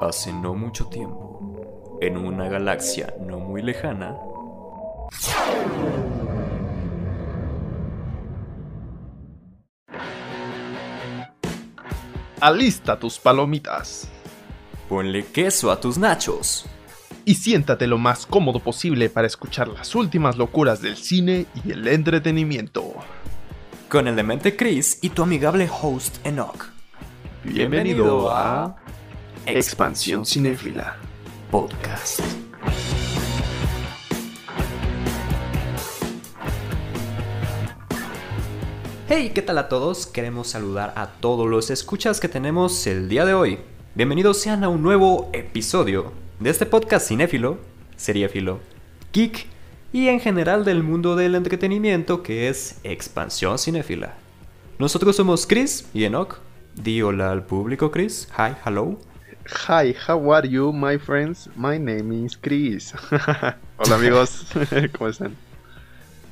Hace no mucho tiempo, en una galaxia no muy lejana, Alista tus palomitas ponle queso a tus nachos. y siéntate lo más cómodo posible para escuchar las últimas locuras del cine y el entretenimiento. Con el demente Chris y tu amigable host Enoch. Bienvenido a Expansión Cinéfila. Podcast. Hey, ¿qué tal a todos? Queremos saludar a todos los escuchas que tenemos el día de hoy. Bienvenidos sean a un nuevo episodio de este podcast cinéfilo, seriéfilo, geek y en general del mundo del entretenimiento que es Expansión Cinéfila. Nosotros somos Chris y Enoch. Di hola al público, Chris. Hi, hello. Hi, how are you, my friends? My name is Chris. Hola amigos, ¿cómo están?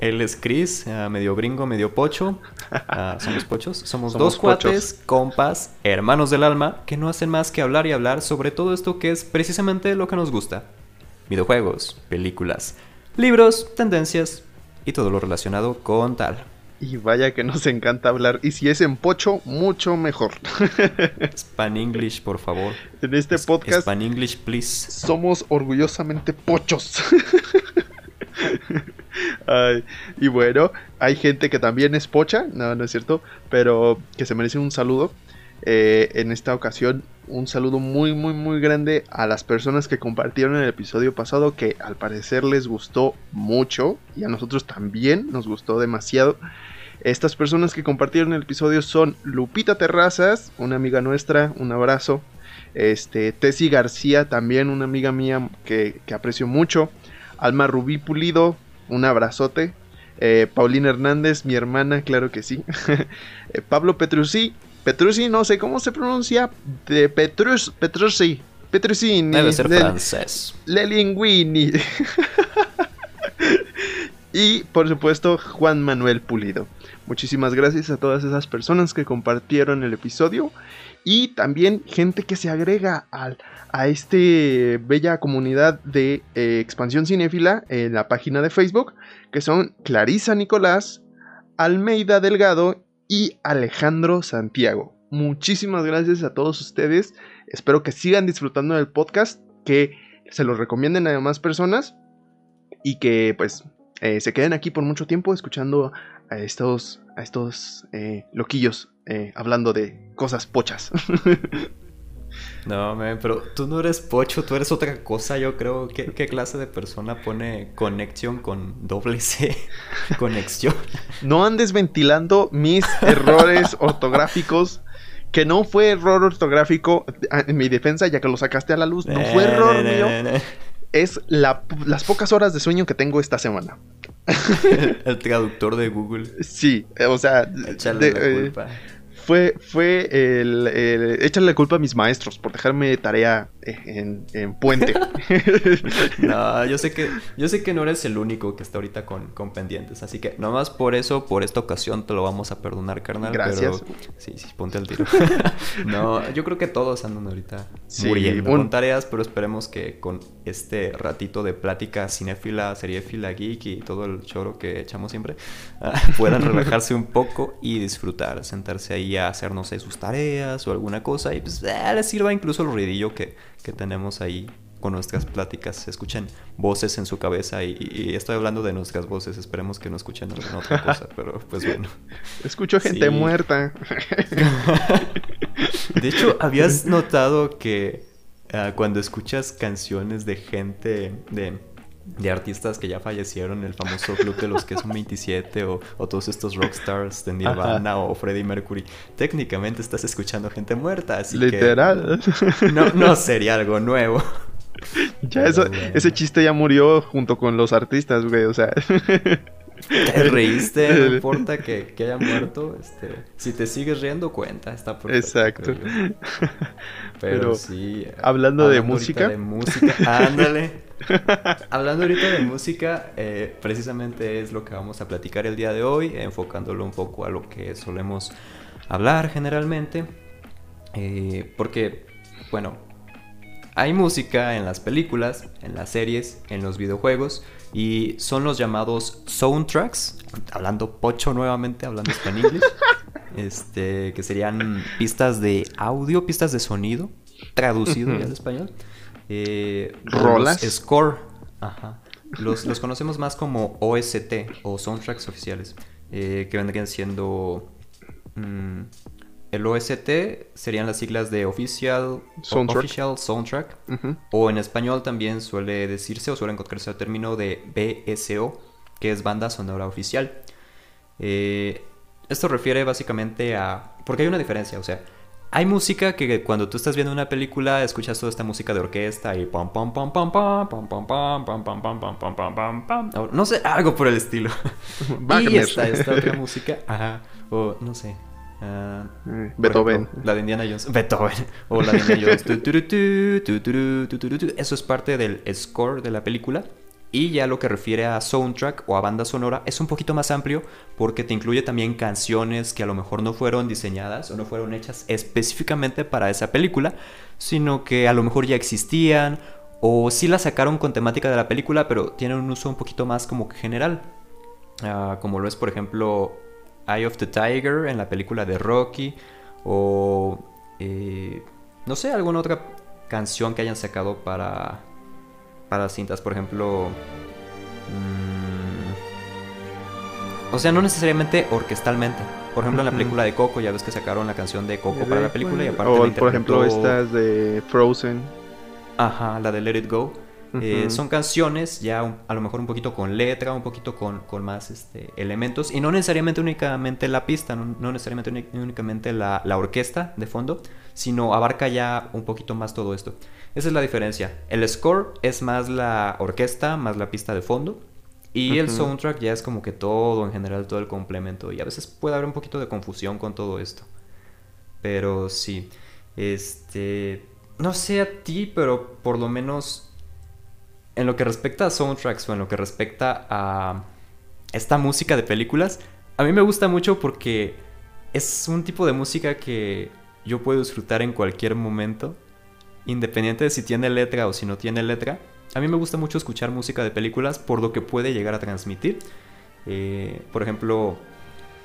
Él es Chris, eh, medio gringo, medio pocho. Ah, somos pochos. Somos, Somos dos cuates, compas, hermanos del alma, que no hacen más que hablar y hablar sobre todo esto que es precisamente lo que nos gusta. Videojuegos, películas, libros, tendencias y todo lo relacionado con tal. Y vaya que nos encanta hablar. Y si es en pocho, mucho mejor. Span English, por favor. en este Es- podcast Span English, please. somos orgullosamente pochos. Ay, y bueno, hay gente que también es pocha, no, no es cierto, pero que se merece un saludo. Eh, en esta ocasión, un saludo muy, muy, muy grande a las personas que compartieron el episodio pasado, que al parecer les gustó mucho y a nosotros también nos gustó demasiado. Estas personas que compartieron el episodio son Lupita Terrazas, una amiga nuestra, un abrazo. Este, Tessy García, también una amiga mía que, que aprecio mucho. Alma Rubí Pulido, un abrazote. Eh, Paulina Hernández, mi hermana, claro que sí. Eh, Pablo Petrucci, Petrucci, no sé cómo se pronuncia. De Petrus, Petrucci, Petruccini. Debe ser francés. Lelinguini. y por supuesto Juan Manuel Pulido. Muchísimas gracias a todas esas personas que compartieron el episodio y también gente que se agrega al, a este bella comunidad de eh, expansión cinéfila en la página de Facebook, que son Clarisa Nicolás, Almeida Delgado y Alejandro Santiago. Muchísimas gracias a todos ustedes. Espero que sigan disfrutando del podcast, que se los recomienden a demás personas y que pues eh, se queden aquí por mucho tiempo escuchando a estos, a estos eh, loquillos eh, hablando de cosas pochas. No, man, pero tú no eres pocho, tú eres otra cosa, yo creo. ¿Qué, qué clase de persona pone conexión con doble C? conexión. no andes ventilando mis errores ortográficos. Que no fue error ortográfico en mi defensa, ya que lo sacaste a la luz. No fue error mío. Es la- las pocas horas de sueño que tengo esta semana. El traductor de Google. Sí, o sea, Échale de- la eh, culpa. fue, fue el, el- Échale la culpa a mis maestros por dejarme tarea en, en puente. No, yo sé que, yo sé que no eres el único que está ahorita con, con pendientes. Así que nomás por eso, por esta ocasión, te lo vamos a perdonar, carnal. Gracias. Pero sí, sí, ponte al tiro. no, yo creo que todos andan ahorita Sí, muriendo un- con tareas, pero esperemos que con este ratito de plática cinéfila, seriéfila, geek y todo el choro que echamos siempre, ah, puedan relajarse un poco y disfrutar, sentarse ahí a hacer, no sé, sus tareas o alguna cosa y pues eh, les sirva incluso el ruidillo que, que tenemos ahí con nuestras pláticas. Se escuchan voces en su cabeza y, y estoy hablando de nuestras voces, esperemos que no escuchen alguna otra cosa, pero pues bueno. Escucho gente Sí. muerta. De hecho, ¿habías notado que ah, cuando escuchas canciones de gente, de, de artistas que ya fallecieron, el famoso club de los que son 27 o, o todos estos rockstars de Nirvana o Freddie Mercury, técnicamente estás escuchando gente muerta, así Literal. que no, no sería algo nuevo. ya eso, bueno. ese chiste ya murió junto con los artistas, güey. O sea. Te reíste, no importa que, que haya muerto, este, si te sigues riendo, cuenta, está perfecto. Exacto. Pero, Pero, sí. hablando de música. De música, ándale. hablando ahorita de música, eh, precisamente es lo que vamos a platicar el día de hoy, enfocándolo un poco a lo que solemos hablar generalmente. Eh, porque, bueno, hay música en las películas, en las series, en los videojuegos y son los llamados soundtracks, hablando pocho nuevamente, hablando español, este, que serían pistas de audio, pistas de sonido, traducido ya al español. Eh, Rolas. Score. Ajá. Los, los, conocemos más como OST o soundtracks oficiales, eh, que vendrían siendo... Mm, el OST serían las siglas de Official Soundtrack, official soundtrack Ujú. o en español también suele decirse o suele encontrarse el término de BSO, que es banda sonora oficial. Eh, esto refiere básicamente a... Porque hay una diferencia, o sea, hay música que cuando tú estás viendo una película escuchas toda esta música de orquesta y pam pam pam pam pam pam pam pam pam pam pam pam pam pam pam pam no sé, algo por el estilo. y está esta otra música, ajá, o no sé. ah, Eh, Beethoven. la de Indiana Jones. Beethoven. O la de Indiana Jones. Eso es parte del score de la película. Y ya lo que refiere a soundtrack o a banda sonora es un poquito más amplio porque te incluye también canciones que a lo mejor no fueron diseñadas o no fueron hechas específicamente para esa película, sino que a lo mejor ya existían o sí las sacaron con temática de la película, pero tienen un uso un poquito más como que general. Ah, como lo es, por ejemplo, Eye of the Tiger en la película de Rocky o eh, no sé, alguna otra canción que hayan sacado para para cintas, por ejemplo, mm, o sea, no necesariamente orquestalmente. Por ejemplo, en la película de Coco, ya ves que sacaron la canción de Coco para la película y aparte O, la por ejemplo, estas de Frozen. Ajá, la de Let It Go. Eh, son canciones ya un- a lo mejor un poquito con letra, un poquito con, con más este, elementos y no necesariamente únicamente la pista, no, no necesariamente únicamente la, la orquesta de fondo, sino abarca ya un poquito más todo esto. Esa es la diferencia. El score es más la orquesta, más la pista de fondo y el soundtrack ya es como que todo en general, todo el complemento y a veces puede haber un poquito de confusión con todo esto. Pero sí, este, no sé a ti, pero por lo menos en lo que respecta a soundtracks o en lo que respecta a esta música de películas, a mí me gusta mucho porque es un tipo de música que yo puedo disfrutar en cualquier momento, independiente de si tiene letra o si no tiene letra. A mí me gusta mucho escuchar música de películas por lo que puede llegar a transmitir. Eh, por ejemplo,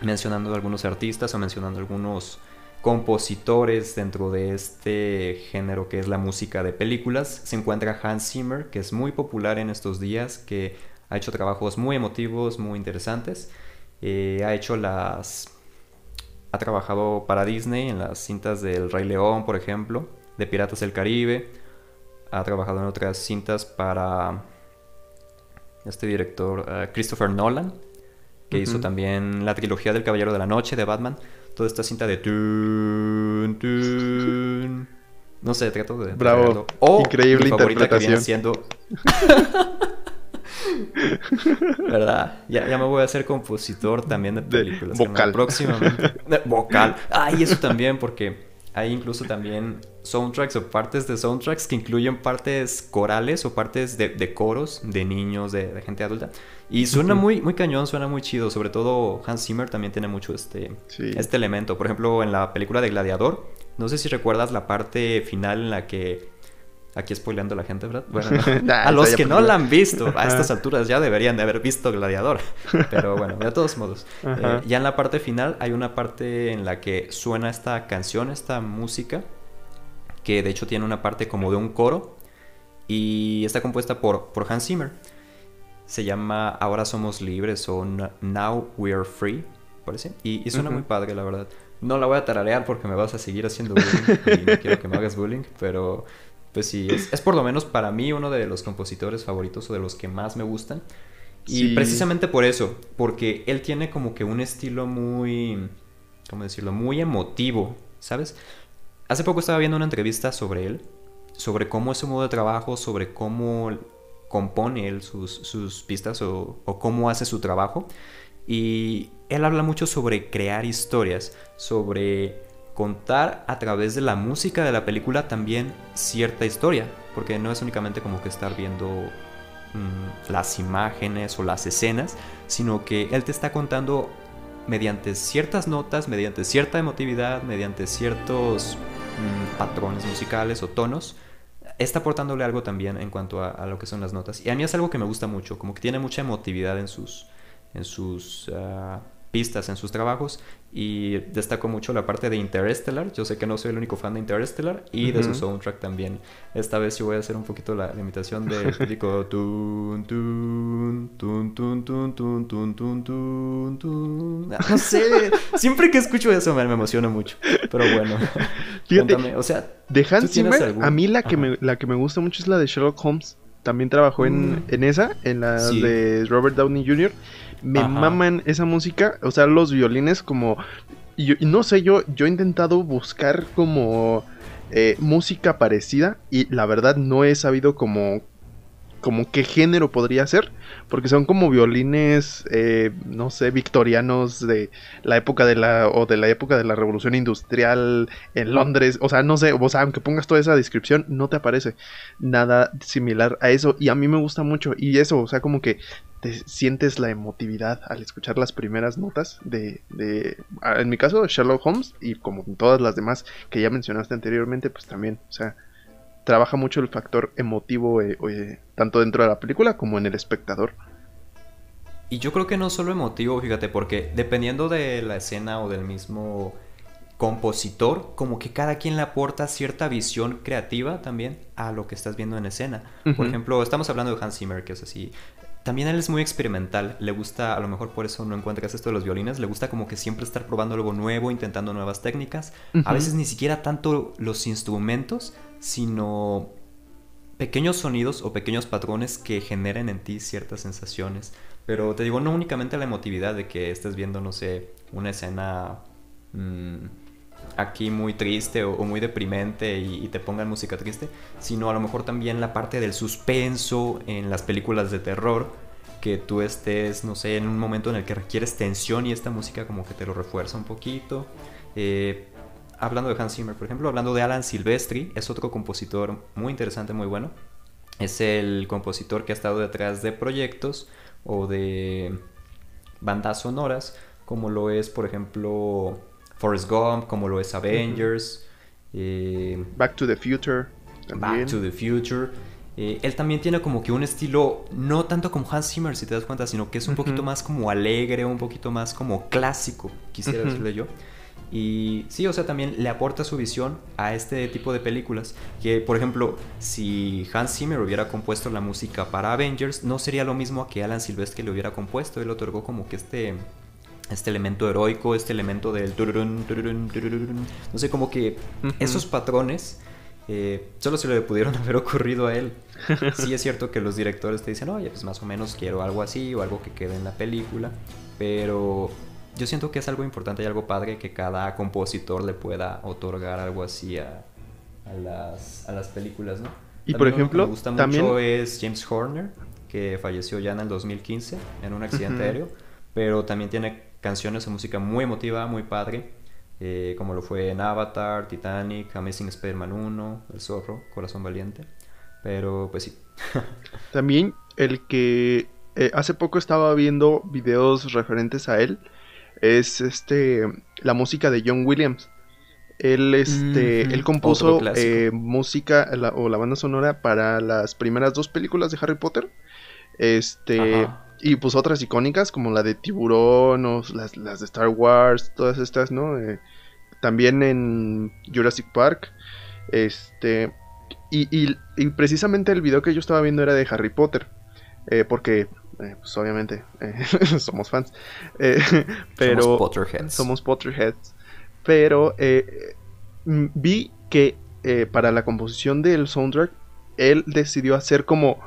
mencionando algunos artistas o mencionando algunos compositores dentro de este género que es la música de películas. Se encuentra Hans Zimmer, que es muy popular en estos días, que ha hecho trabajos muy emotivos, muy interesantes. Eh, ha hecho las... Ha trabajado para Disney en las cintas del Rey León, por ejemplo, de Piratas del Caribe. Ha trabajado en otras cintas para este director eh, Christopher Nolan, que hizo también la trilogía del Caballero de la Noche de Batman. Toda esta cinta de... tun, tun. No sé, trato de... Bravo. traerlo. O Increíble mi favorita que viene interpretación. siendo... ¿Verdad? Ya, ya me voy a hacer compositor también de De películas. vocal. carnal, Próximamente. De vocal. Ah, y eso también, porque hay incluso también soundtracks o partes de soundtracks que incluyen partes corales o partes de, de coros de niños, de, de gente adulta. Y suena muy, muy cañón, suena muy chido. Sobre todo Hans Zimmer también tiene mucho este, Sí. este elemento. Por ejemplo, en la película de Gladiador, no sé si recuerdas la parte final en la que... Aquí spoileando a la gente, ¿verdad? Bueno, no. Nah, a los que no la han visto, a estas alturas ya deberían de haber visto Gladiador. Pero bueno, de todos modos. Eh, ya en la parte final hay una parte en la que suena esta canción, esta música, que de hecho tiene una parte como de un coro y está compuesta por, por Hans Zimmer. Se llama Ahora somos libres o Now We Are Free, parece. Y, y suena muy padre, la verdad. No la voy a tararear porque me vas a seguir haciendo bullying y no quiero que me hagas bullying, pero pues sí, es, es por lo menos para mí uno de los compositores favoritos o de los que más me gustan. Y Sí. precisamente por eso, porque él tiene como que un estilo muy, ¿cómo decirlo? Muy emotivo, ¿sabes? Hace poco estaba viendo una entrevista sobre él, sobre cómo es su modo de trabajo, sobre cómo compone él sus, sus pistas o, cómo hace su trabajo. Y él habla mucho sobre crear historias, sobre contar a través de la música de la película también cierta historia, porque no es únicamente como que estar viendo mm, las imágenes o las escenas, sino que él te está contando mediante ciertas notas, mediante cierta emotividad, mediante ciertos mm, patrones musicales o tonos, está aportándole algo también en cuanto a, lo que son las notas. Y a mí es algo que me gusta mucho, como que tiene mucha emotividad en sus, en sus ah, pistas, en sus trabajos. Y destaco mucho la parte de Interstellar. Yo sé que no soy el único fan de Interstellar y de su soundtrack también. Esta vez yo voy a hacer un poquito la, imitación de típico tun tun tun tun tun tun tun tun tun tun. No sé, siempre que escucho eso me, emociona mucho. Pero bueno, Fíjate, o sea, de Hans Zimmer, a mí la que me la que me gusta mucho es la de Sherlock Holmes. También trabajó en, mm. en esa, en la de Robert Downey Jr. Me maman esa música, o sea, los violines como... Y, no sé, yo, yo he intentado buscar como eh, música parecida y la verdad no he sabido como como qué género podría ser, porque son como violines, eh, no sé, victorianos de la época de la, o de la época de la revolución industrial en Londres, o sea, no sé, o sea, aunque pongas toda esa descripción, no te aparece nada similar a eso, y a mí me gusta mucho, y eso, o sea, como que te sientes la emotividad al escuchar las primeras notas de, de en mi caso, Sherlock Holmes, y como en todas las demás que ya mencionaste anteriormente, pues también, o sea, trabaja mucho el factor emotivo, eh, eh, tanto dentro de la película como en el espectador. Y yo creo que no solo emotivo, fíjate, porque dependiendo de la escena o del mismo compositor, como que cada quien le aporta cierta visión creativa también a lo que estás viendo en escena. Por ejemplo, estamos hablando de Hans Zimmer, que es así. También él es muy experimental, le gusta, a lo mejor por eso no encuentras esto de los violines, le gusta como que siempre estar probando algo nuevo, intentando nuevas técnicas. A veces ni siquiera tanto los instrumentos, sino pequeños sonidos o pequeños patrones que generen en ti ciertas sensaciones. Pero te digo, no únicamente la emotividad de que estés viendo, no sé, una escena mm, aquí muy triste o, muy deprimente y, te pongan música triste, sino a lo mejor también la parte del suspenso en las películas de terror, que tú estés, no sé, en un momento en el que requieres tensión y esta música como que te lo refuerza un poquito. Eh, hablando de Hans Zimmer, por ejemplo, hablando de Alan Silvestri, es otro compositor muy interesante, muy bueno. Es el compositor que ha estado detrás de proyectos o de bandas sonoras, como lo es, por ejemplo, Forrest Gump, como lo es Avengers. Eh, Back to the Future. Back to the Future. Eh, él también tiene como que un estilo, no tanto como Hans Zimmer, si te das cuenta, sino que es un poquito más como alegre, un poquito más como clásico, quisiera decirle yo. Y sí, o sea, también le aporta su visión a este tipo de películas. Que, por ejemplo, si Hans Zimmer hubiera compuesto la música para Avengers, no sería lo mismo que Alan Silvestre le hubiera compuesto. Él otorgó como que este, este elemento heroico, este elemento del... no sé, como que esos patrones eh, solo se le pudieron haber ocurrido a él. Sí es cierto que los directores te dicen, oye, pues más o menos quiero algo así o algo que quede en la película. Pero yo siento que es algo importante y algo padre que cada compositor le pueda otorgar algo así a, las, a las películas, ¿no? Y por ejemplo, me gusta mucho es James Horner, que falleció ya en el 2015 en un accidente aéreo, pero también tiene canciones de música muy emotiva, muy padre, eh, como lo fue en Avatar, Titanic, Amazing Spider-Man 1, El Zorro, Corazón Valiente, pero pues sí. también el que eh, hace poco estaba viendo videos referentes a él, es este la música de John Williams. Él, este, él compuso eh, música o la banda sonora para las primeras dos películas de Harry Potter. Este, y pues otras icónicas como la de Tiburón o las, de Star Wars, todas estas, ¿no? Eh, también en Jurassic Park. Este, y, y, precisamente el video que yo estaba viendo era de Harry Potter. Eh, porque eh, pues obviamente eh, somos fans. Eh, pero somos Potterheads. Somos Potterheads. Pero mm, vi que para la composición del soundtrack, él decidió hacer como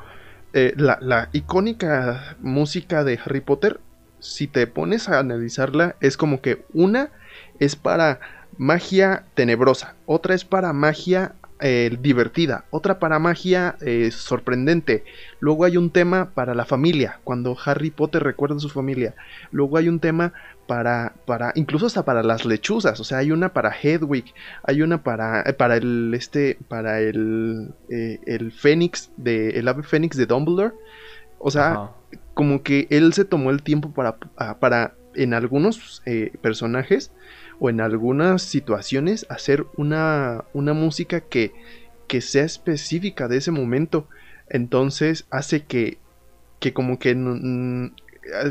la, la, icónica música de Harry Potter. Si te pones a analizarla, es como que una es para magia tenebrosa, otra es para magia eh, divertida, otra para magia eh, sorprendente. Luego hay un tema para la familia, cuando Harry Potter recuerda a su familia. Luego hay un tema para, para, incluso hasta para las lechuzas, o sea, hay una para Hedwig, hay una para, eh, para el, este, para el, el Fénix, de, el ave Fénix de Dumbledore. O sea, como que él se tomó el tiempo para, para en algunos personajes o en algunas situaciones hacer una, una música que, que sea específica de ese momento. Entonces hace que, que como que,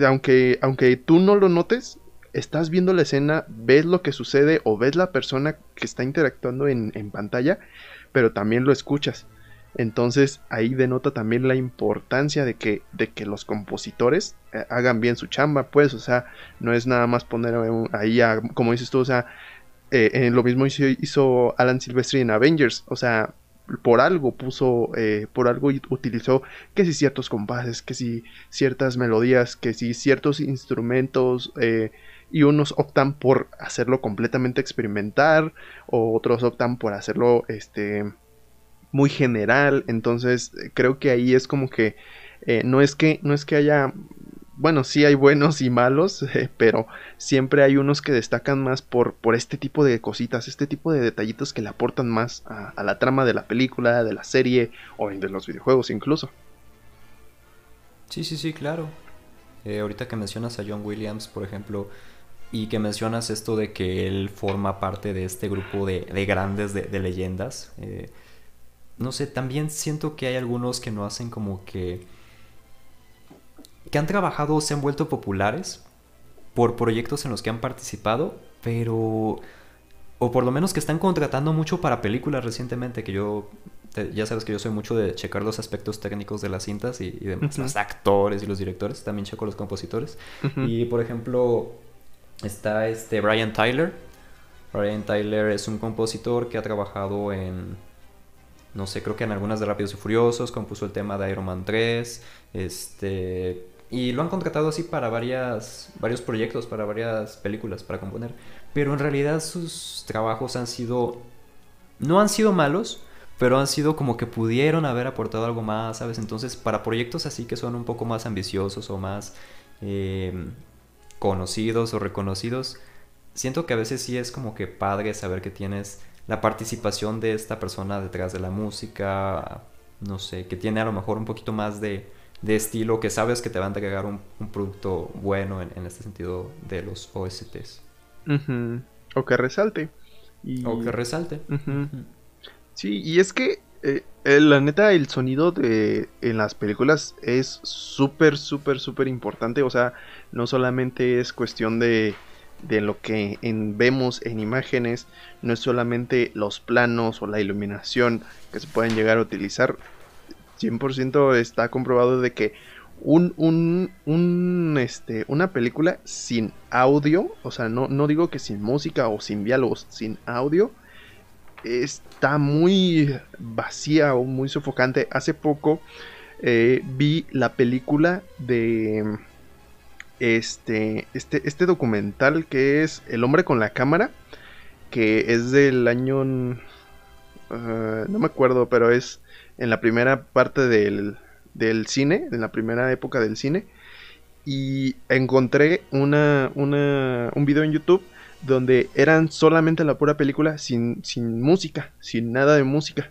aunque, aunque tú no lo notes, estás viendo la escena, ves lo que sucede o ves la persona que está interactuando en, en pantalla, pero también lo escuchas. Entonces ahí denota también la importancia de que, de que los compositores eh, hagan bien su chamba, pues, o sea, no es nada más poner ahí, a, como dices tú, o sea, eh, lo mismo hizo, Alan Silvestri en Avengers, o sea, por algo puso, eh, por algo utilizó que si ciertos compases, que si ciertas melodías, que si ciertos instrumentos, y unos optan por hacerlo completamente experimental, o otros optan por hacerlo, este, muy general. Entonces, creo que ahí es como que eh, no es que no es que haya bueno, sí hay buenos y malos, eh, pero siempre hay unos que destacan más por, por este tipo de cositas, este tipo de detallitos que le aportan más a, la trama de la película, de la serie o de los videojuegos incluso. Sí, sí, sí, claro. Eh, ahorita que mencionas a John Williams, por ejemplo, y que mencionas esto de que él forma parte de este grupo de, grandes de, leyendas, no sé, también siento que hay algunos que no hacen como que... que han trabajado se han vuelto populares por proyectos en los que han participado, pero... o por lo menos que están contratando mucho para películas recientemente, que yo... Ya sabes que yo soy mucho de checar los aspectos técnicos de las cintas y, de los actores y los directores, también checo los compositores. Y por ejemplo, está este Brian Tyler. Brian Tyler es un compositor que ha trabajado en no sé, creo que en algunas de Rápidos y Furiosos compuso el tema de Iron Man 3, este, y lo han contratado así para varias, varios proyectos, para varias películas, para componer. Pero en realidad sus trabajos han sido, no han sido malos, pero han sido como que pudieron haber aportado algo más, ¿sabes? Entonces, para proyectos así que son un poco más ambiciosos o más eh, conocidos o reconocidos, siento que a veces sí es como que padre saber que tienes la participación de esta persona detrás de la música, no sé, que tiene a lo mejor un poquito más de, estilo, que sabes que te van a entregar un, producto bueno en, este sentido de los OSTs. O que resalte. O que resalte. Sí, y es que eh, la neta, el sonido de en las películas es súper, súper, súper importante. O sea, no solamente es cuestión de de lo que vemos en imágenes no es solamente los planos o la iluminación que se pueden llegar a utilizar. 100% está comprobado de que un, un, este, una película sin audio, o sea, no, no digo que sin música o sin diálogos, sin audio, está muy vacía o muy sofocante. Hace poco eh, vi la película de este, este, este documental que es El hombre con la cámara, que es del año... Ah, no me acuerdo, pero es en la primera parte del, del cine, en la primera época del cine. Y encontré una, una, un video en YouTube donde eran solamente la pura película sin, sin música, sin nada de música.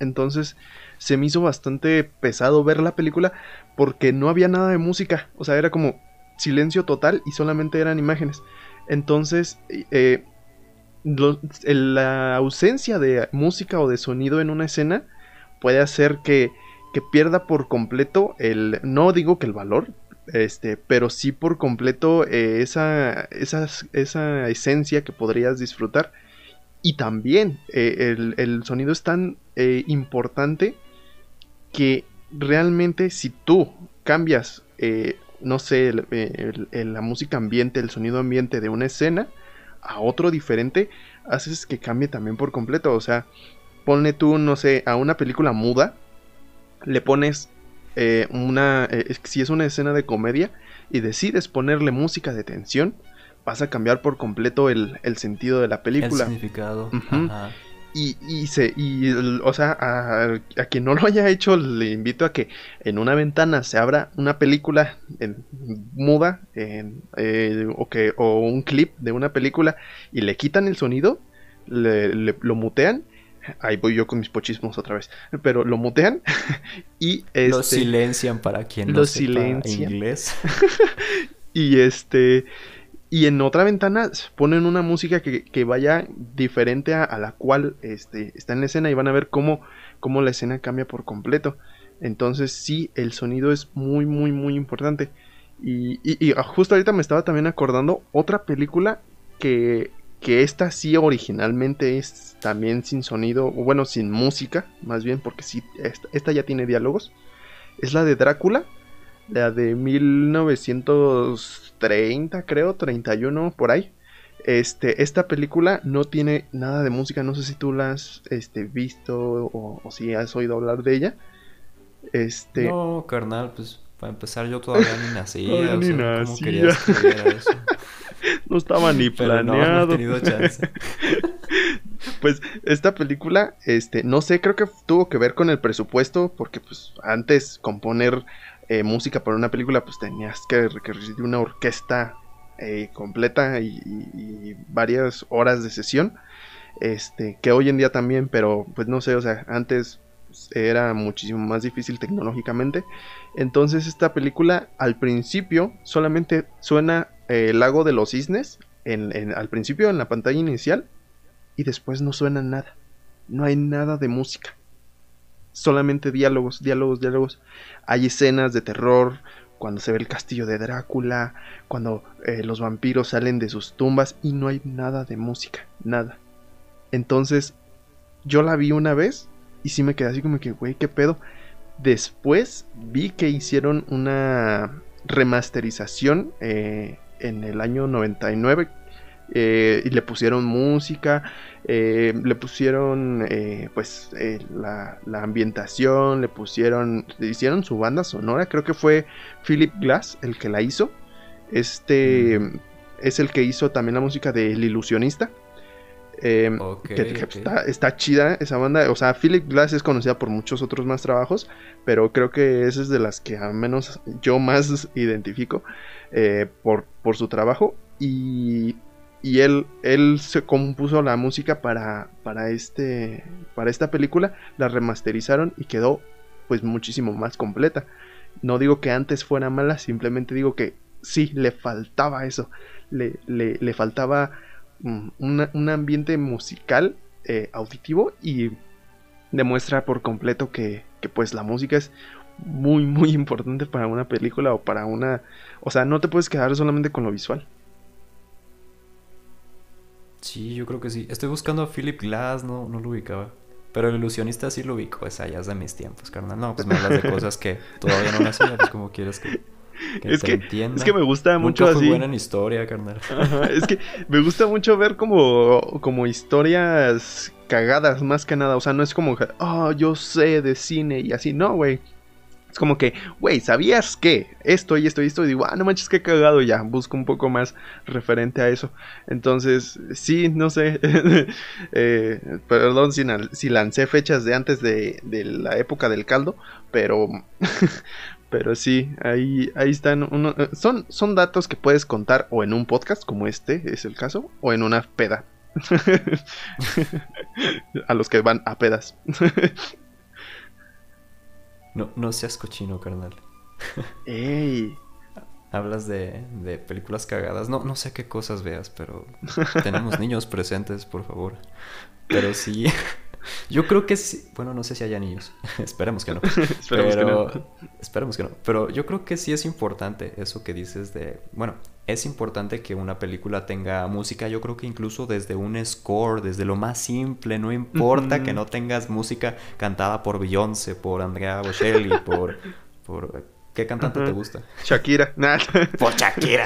Entonces se me hizo bastante pesado ver la película porque no había nada de música. O sea, era como, silencio total y solamente eran imágenes. Entonces, eh, la ausencia de música o de sonido en una escena puede hacer que, que, pierda por completo el, no digo que el valor, este, pero sí por completo eh, esa, esa, esa, esencia que podrías disfrutar. Y también eh, el, el, sonido es tan importante que realmente si tú cambias no sé, la música ambiente, el sonido ambiente de una escena a otro diferente, haces que cambie también por completo. O sea, ponle tú, no sé, a una película muda, le pones eh, una, eh, si es una escena de comedia y decides ponerle música de tensión, vas a cambiar por completo el, sentido de la película. El significado. Y, y, se, y o sea, a, quien no lo haya hecho, le invito a que en una ventana se abra una película en, muda en, eh, o, que, o un clip de una película y le quitan el sonido, le, lo mutean. Ahí voy yo con mis pochismos otra vez. Pero lo mutean y este, lo silencian para quien no sepa inglés. y este y en otra ventana ponen una música que, vaya diferente a, la cual este, está en la escena y van a ver cómo, cómo la escena cambia por completo. Entonces sí, el sonido es muy, muy, muy importante. Y, y, ah, justo ahorita me estaba también acordando otra película que, que esta sí originalmente es también sin sonido, o bueno, sin música, más bien, porque sí, esta, ya tiene diálogos. Es la de Drácula, la de 1930, creo, 31, por ahí. Este, esta película no tiene nada de música, no sé si tú la has este, visto o, o si has oído hablar de ella. Este... No, carnal, pues para empezar yo todavía ni nací. o ni nacía. eso? no estaba ni planeado. no, he tenido chance. pues esta película, este, no sé, creo que tuvo que ver con el presupuesto, porque pues antes componer eh, música para una película, pues tenías que requerir una orquesta eh, completa y, varias horas de sesión. Este, que hoy en día también, pero pues no sé, o sea, antes era muchísimo más difícil tecnológicamente. Entonces esta película al principio solamente suena eh, el lago de los cisnes, en, al principio en la pantalla inicial, y después no suena nada. No hay nada de música. Solamente diálogos, diálogos, diálogos. Hay escenas de terror, cuando se ve el castillo de Drácula, cuando eh, los vampiros salen de sus tumbas y no hay nada de música, nada. Entonces, yo la vi una vez y sí me quedé así como que, güey, ¿qué pedo? Después vi que hicieron una remasterización eh, en el año 99 eh, y le pusieron música, eh, le pusieron pues la, ambientación, le pusieron, le hicieron su banda sonora, creo que fue Philip Glass el que la hizo, este es el que hizo también la música de El Ilusionista, Em, que, Está, chida esa banda. O sea, Philip Glass es conocida por muchos otros más trabajos, pero creo que esa es de las que al menos yo más identifico eh, por, por su trabajo. Y, y él, él se compuso la música para, para, este, para esta película, la remasterizaron y quedó pues muchísimo más completa. No digo que antes fuera mala, simplemente digo que sí, le faltaba eso. Le, le, le faltaba un ambiente musical eh, auditivo y demuestra por completo que, pues la música es muy muy importante para una película o para una o sea no te puedes quedar solamente con lo visual sí yo creo que sí estoy buscando a Philip Glass no no lo ubicaba pero el ilusionista sí lo ubico esa ya es de mis tiempos carnal no pues me hablas de cosas que todavía no nací pues como quieres que es, que, es que me gusta mucho, así. buena en historia, carnal. es que me gusta mucho ver como, como historias cagadas, más que nada. O sea, no es como, oh, yo sé de cine y así. No, güey. Es como que, güey, ¿sabías que esto y esto y esto? Y digo, ah, no manches, qué cagado. ya, busco un poco más referente a eso. Entonces, sí, no sé. eh, perdón si, si, lancé fechas de antes de, de la época del caldo. Pero, pero sí, ahí, ahí están. Uno, son, son datos que puedes contar o en un podcast, como este es el caso, o en una peda. a los que van a pedas. No, no seas cochino, carnal. ¡Ey! Hablas de, de, películas cagadas. No, no sé qué cosas veas, pero tenemos niños presentes, por favor. Pero sí. Yo creo que sí. Bueno, no sé si haya niños. esperemos que no. esperemos que no. Esperemos que no. Pero yo creo que sí es importante eso que dices de. Bueno, es importante que una película tenga música. Yo creo que incluso desde un score, desde lo más simple. No importa que no tengas música cantada por Beyoncé, por Andrea Bocelli, por. por ¿Qué cantante te gusta? Shakira. Por Shakira.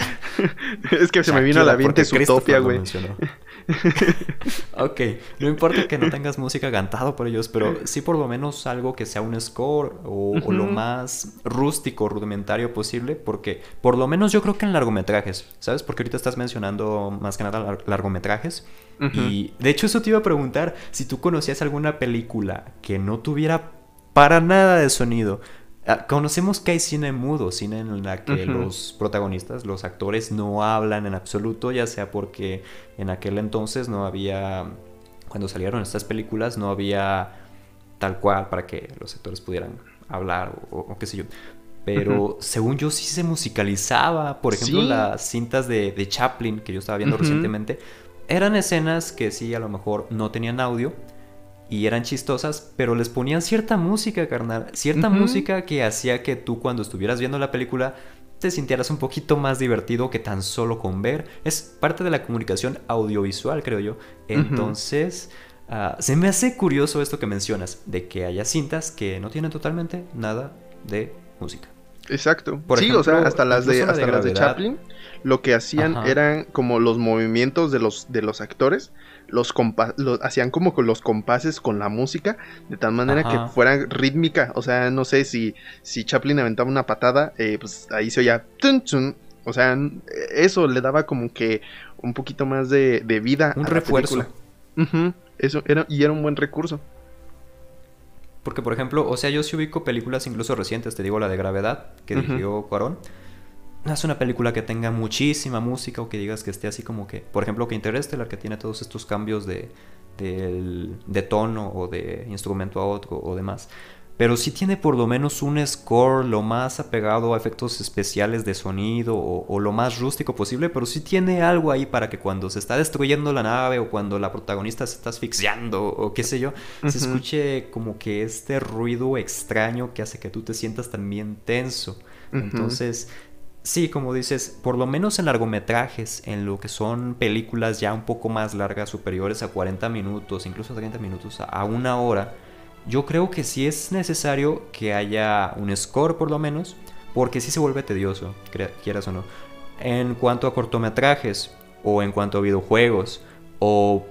es que se me vino a la mente su topia, güey. ok, no importa que no tengas música cantado por ellos, pero sí por lo menos algo que sea un score o, lo más rústico, rudimentario posible, porque por lo menos yo creo que en largometrajes, ¿sabes? Porque ahorita estás mencionando más que nada largometrajes. Y de hecho eso te iba a preguntar si tú conocías alguna película que no tuviera para nada de sonido, conocemos que hay cine mudo, cine en la que los protagonistas, los actores no hablan en absoluto, ya sea porque en aquel entonces no había, cuando salieron estas películas, no había tal cual para que los actores pudieran hablar o, qué sé yo. pero según yo sí se musicalizaba. Por ejemplo, las cintas de, Chaplin que yo estaba viendo recientemente, eran escenas que sí, a lo mejor no tenían audio y eran chistosas, pero les ponían cierta música, carnal. Cierta música que hacía que tú cuando estuvieras viendo la película te sintieras un poquito más divertido que tan solo con ver. Es parte de la comunicación audiovisual, creo yo. Entonces, ah, se me hace curioso esto que mencionas, de que haya cintas que no tienen totalmente nada de música. Exacto. sí, o sea, hasta las de, hasta las de Chaplin, lo que hacían eran como los movimientos de los, de los actores, los, hacían como con los compases con la música, de tal manera que fuera rítmica. O sea, no sé si, si Chaplin aventaba una patada, eh, pues ahí se oía. O sea, eso le daba como que un poquito más de, vida un refuerzo. Eso era, y era un buen recurso. Porque, por ejemplo, o sea, yo sí ubico películas incluso recientes, te digo la de Gravedad, que dirigió Cuarón. No es una película que tenga muchísima música o que digas que esté así como que, por ejemplo, que Interstellar, que tiene todos estos cambios de, de, de tono o de instrumento a otro o demás pero sí tiene por lo menos un score lo más apegado a efectos especiales de sonido o, lo más rústico posible, pero sí tiene algo ahí para que cuando se está destruyendo la nave o cuando la protagonista se está asfixiando o qué sé yo, se escuche como que este ruido extraño que hace que tú te sientas también tenso. Entonces, sí, como dices, por lo menos en largometrajes, en lo que son películas ya un poco más largas, superiores a 40 minutos, incluso 30 minutos, a una hora, yo creo que sí es necesario que haya un score por lo menos, porque sí se vuelve tedioso, quieras o no. En cuanto a cortometrajes, o en cuanto a videojuegos, o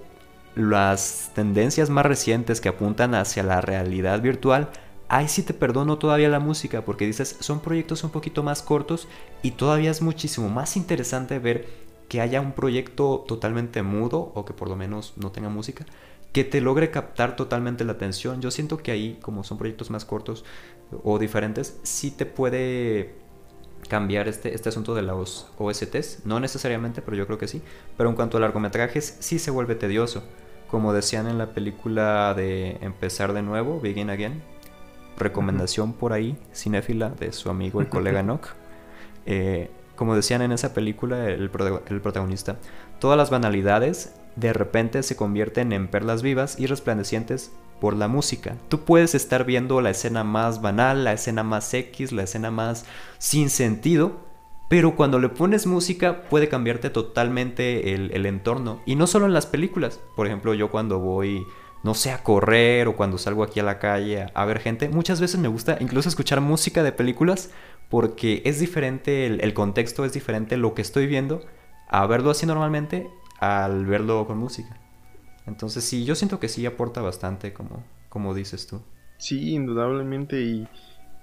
las tendencias más recientes que apuntan hacia la realidad virtual, ahí sí te perdono todavía la música, porque dices, son proyectos un poquito más cortos y todavía es muchísimo más interesante ver que haya un proyecto totalmente mudo o que por lo menos no tenga música que te logre captar totalmente la atención. Yo siento que ahí, como son proyectos más cortos o diferentes, sí te puede cambiar este, este asunto de los OSTs. No necesariamente, pero yo creo que sí. Pero en cuanto a largometrajes, sí se vuelve tedioso. Como decían en la película de Empezar de nuevo, Begin Again. Recomendación por ahí, cinéfila, de su amigo y colega Nock. Eh, como decían en esa película, el, el protagonista, todas las banalidades de repente se convierten en perlas vivas y resplandecientes por la música. Tú puedes estar viendo la escena más banal, la escena más X, la escena más sin sentido, pero cuando le pones música puede cambiarte totalmente el, entorno. Y no solo en las películas. Por ejemplo, yo cuando voy, no sé, a correr o cuando salgo aquí a la calle a, ver gente, muchas veces me gusta incluso escuchar música de películas porque es diferente, el, el contexto es diferente lo que estoy viendo a verlo así normalmente al verlo con música. Entonces sí, yo siento que sí aporta bastante, como, como dices tú. Sí, indudablemente. Y,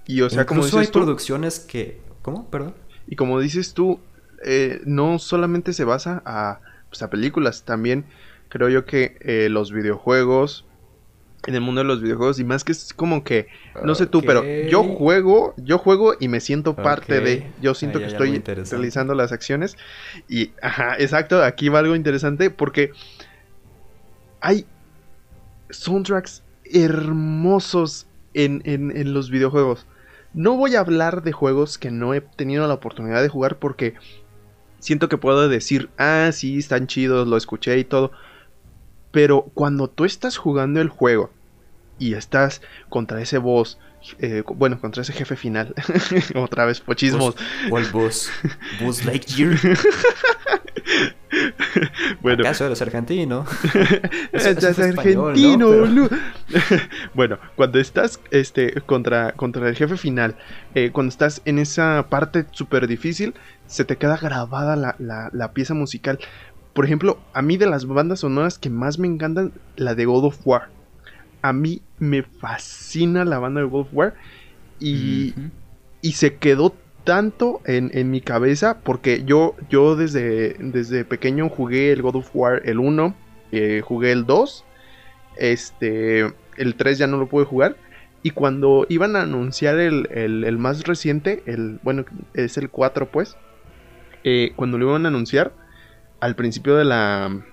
y o sea, como dices hay producciones que... ¿Cómo? Perdón. Y como dices tú, eh, no solamente se basa a, pues, a películas, también creo yo que eh, los videojuegos, en el mundo de los videojuegos y más que es como que no sé tú, pero yo juego, yo juego y me siento parte de, yo siento que estoy realizando las acciones y ajá, exacto, aquí va algo interesante porque hay soundtracks hermosos en, en, en los videojuegos. No voy a hablar de juegos que no he tenido la oportunidad de jugar porque siento que puedo decir, ah, sí, están chidos, lo escuché y todo. Pero cuando tú estás jugando el juego y estás contra ese boss, eh, bueno, contra ese jefe final, otra vez pochismos. ¿Cuál boss? ¿Boss Lightyear? bueno. ¿Acaso eres argentino? es argentino, bueno, cuando estás este, contra, contra el jefe final, eh, cuando estás en esa parte súper difícil, se te queda grabada la, la, la pieza musical. Por ejemplo, a mí de las bandas sonoras que más me encantan, la de God of War a mí me fascina la banda de God of War y, y se quedó tanto en, mi cabeza porque yo, yo desde, desde pequeño jugué el God of War el 1, eh, jugué el 2, este, el 3 ya no lo pude jugar. Y cuando iban a anunciar el, más reciente, el, bueno, es el 4 pues, eh, cuando lo iban a anunciar, al principio de la,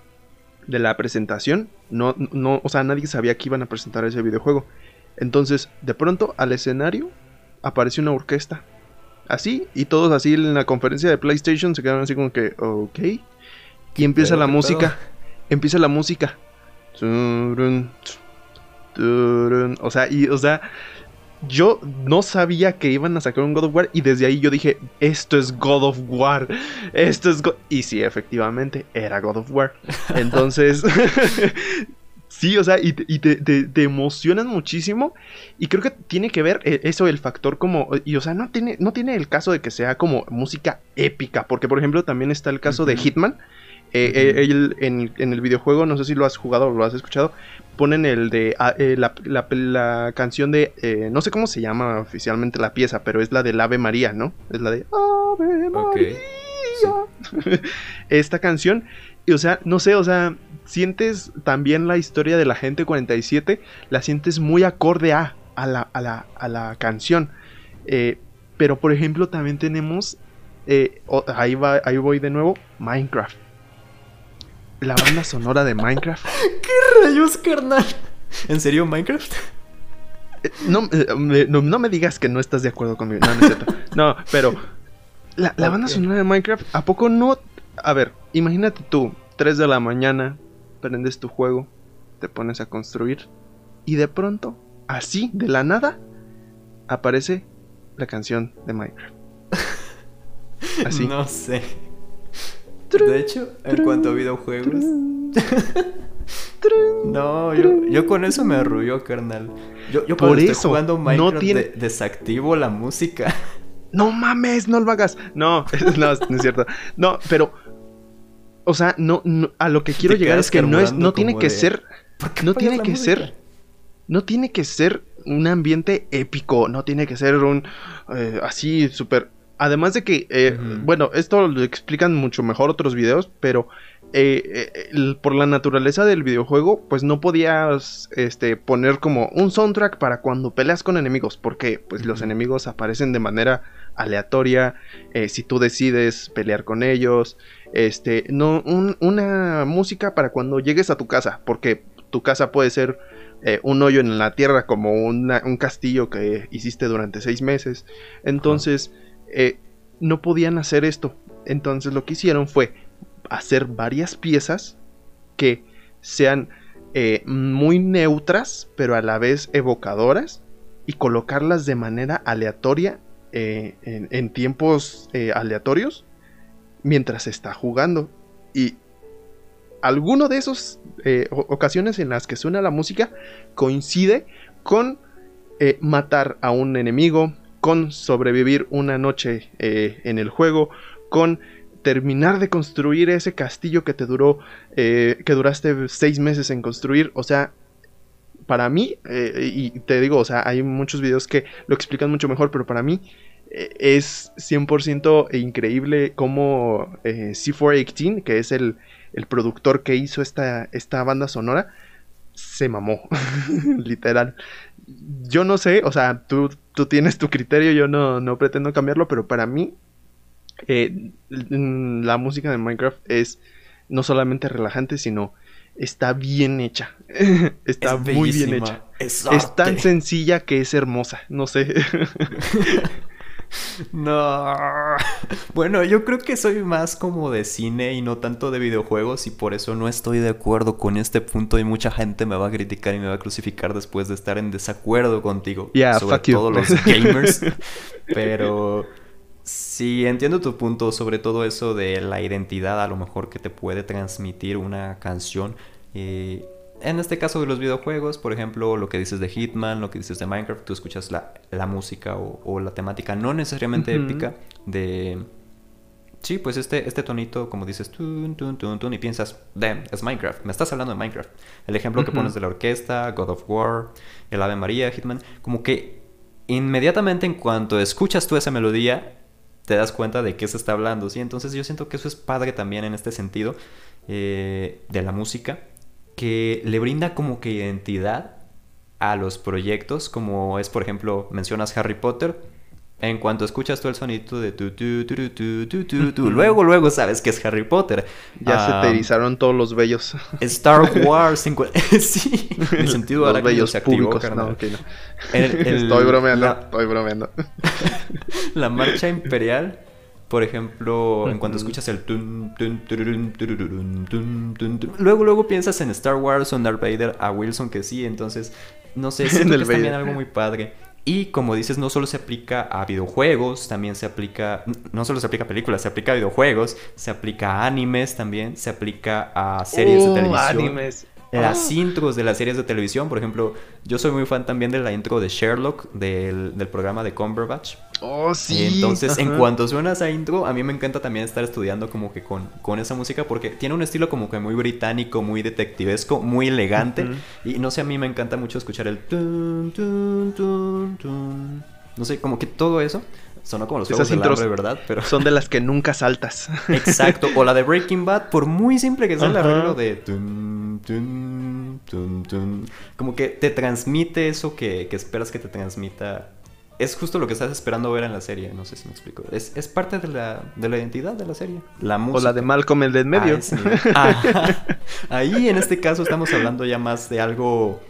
de la presentación, no, no, o sea, nadie sabía que iban a presentar ese videojuego. Entonces, de pronto, al escenario apareció una orquesta. Así, y todos así en la conferencia de PlayStation se quedaron así como que, ok. Y empieza la música. Empieza la música. O sea, y, o sea, yo no sabía que iban a sacar un God of War y desde ahí yo dije, esto es God of War, esto es God... Y sí, efectivamente, era God of War. Entonces, sí, o sea, y, te, te, emocionan muchísimo y creo que tiene que ver eh, eso, el factor como, y o sea, no tiene, no tiene el caso de que sea como música épica, porque por ejemplo también está el caso de Hitman. Eh, eh, en, en, el videojuego, no sé si lo has jugado o lo has escuchado, ponen el de ah, eh, la, canción de eh, no sé cómo se llama oficialmente la pieza, pero es la del Ave María, ¿no? Es la de Ave María. Esta canción, y o sea, no sé, o sea, sientes también la historia de la gente 47, la sientes muy acorde a, a, la, a, la, a la canción. Eh, pero por ejemplo, también tenemos, ahí, va, ahí voy de nuevo, Minecraft la banda sonora de Minecraft. ¿Qué rayos, carnal? ¿En serio Minecraft? Eh, eh, no, no, me digas que no estás de acuerdo conmigo. No, no, no pero la, banda sonora de Minecraft, ¿a poco no? A ver, imagínate tú, 3 de la mañana, prendes tu juego, te pones a construir y de pronto, así, de la nada, aparece la canción de Minecraft. Así. No sé. De hecho, en cuanto a videojuegos. no, yo, con eso me arrulló, carnal. Yo, yo Por eso, jugando Minecraft desactivo la música. No mames, no lo hagas. No, no, es cierto. No, pero. O sea, no, a lo que quiero llegar es que no es, no tiene que ser. No tiene que ser. No tiene que ser un ambiente épico. No tiene que ser un eh, así súper Además de que, eh, bueno, esto lo explican mucho mejor otros videos, pero eh, eh, por la naturaleza del videojuego, pues no podías este, poner como un soundtrack para cuando peleas con enemigos, porque pues los enemigos aparecen de manera aleatoria, si tú decides pelear con ellos, este, no, una música para cuando llegues a tu casa, porque tu casa puede ser un hoyo en la tierra como un castillo que hiciste durante seis meses, entonces... Eh, no podían hacer esto. Entonces lo que hicieron fue hacer varias piezas que sean eh, muy neutras, pero a la vez evocadoras, y colocarlas de manera aleatoria eh, en, tiempos aleatorios mientras está jugando. Y alguno de esas ocasiones en las que suena la música coincide con matar a un enemigo, con sobrevivir una noche eh, en el juego, con terminar de construir ese castillo que te duró, eh, que duraste seis meses en construir, o sea, para mí, eh, y te digo, o sea, hay muchos videos que lo explican mucho mejor, pero para mí es 100% increíble cómo C418, que es el, el, productor que hizo esta, esta banda sonora, se mamó, literal. Yo no sé, o sea, tú, tú tienes tu criterio, yo no, no pretendo cambiarlo, pero para mí eh, la música de Minecraft es no solamente relajante, sino está bien hecha. está muy bien hecha. Es, es, tan sencilla que es hermosa, no sé. No. Bueno, yo creo que soy más como de cine y no tanto de videojuegos y por eso no estoy de acuerdo con este punto y mucha gente me va a criticar y me va a crucificar después de estar en desacuerdo contigo. sobre todo los gamers. Pero sí, entiendo tu punto sobre todo eso de la identidad a lo mejor que te puede transmitir una canción. Eh, en este caso de los videojuegos, por ejemplo, lo que dices de Hitman, lo que dices de Minecraft, tú escuchas la, la música o, la temática no necesariamente épica de... Sí, pues este, este tonito, como dices, tun, tun, tun, tun, y piensas, damn, es Minecraft, me estás hablando de Minecraft. El ejemplo que pones de la orquesta, God of War, el Ave María, Hitman, como que inmediatamente en cuanto escuchas tú esa melodía, te das cuenta de qué se está hablando, ¿sí? Entonces yo siento que eso es padre también en este sentido eh, de la música que le brinda como que identidad a los proyectos, como es por ejemplo, mencionas Harry Potter, En cuanto escuchas tú el sonido de tu, tu, tu, tu, tu, tu, tu, luego, luego sabes que es Harry Potter. Ya se te erizaron todos los bellos. Star Wars. sí, el sentido los bellos se activó, públicos, no, okay, no. estoy bromeando, estoy bromeando. la marcha imperial por ejemplo, en cuanto escuchas el tun, tun, luego luego piensas en Star Wars o en Darth Vader a Wilson que sí, entonces no sé, es también algo muy padre. Y como dices, no solo se aplica a videojuegos, también se aplica, no solo se aplica a películas, se aplica a videojuegos, se aplica a animes también, se aplica a series de uh, televisión. Animes. Las ah. intros de las series de televisión, por ejemplo, yo soy muy fan también de la intro de Sherlock, del, del programa de Cumberbatch. Oh, sí. Entonces, en cuanto suena esa intro, a mí me encanta también estar estudiando como que con, con esa música porque tiene un estilo como que muy británico, muy detectivesco, muy elegante. Y no sé, a mí me encanta mucho escuchar el... No sé, como que todo eso Sonó como los Esas juegos del ¿verdad? Pero... Son de las que nunca saltas. Exacto. O la de Breaking Bad, por muy simple que sea el arreglo de... Como que te transmite eso que, esperas que te transmita. Es justo lo que estás esperando ver en la serie. No sé si me explico. Es, parte de la, de la identidad de la serie. La música. O la de Malcolm el de en medio. Ahí en este caso estamos hablando ya más de algo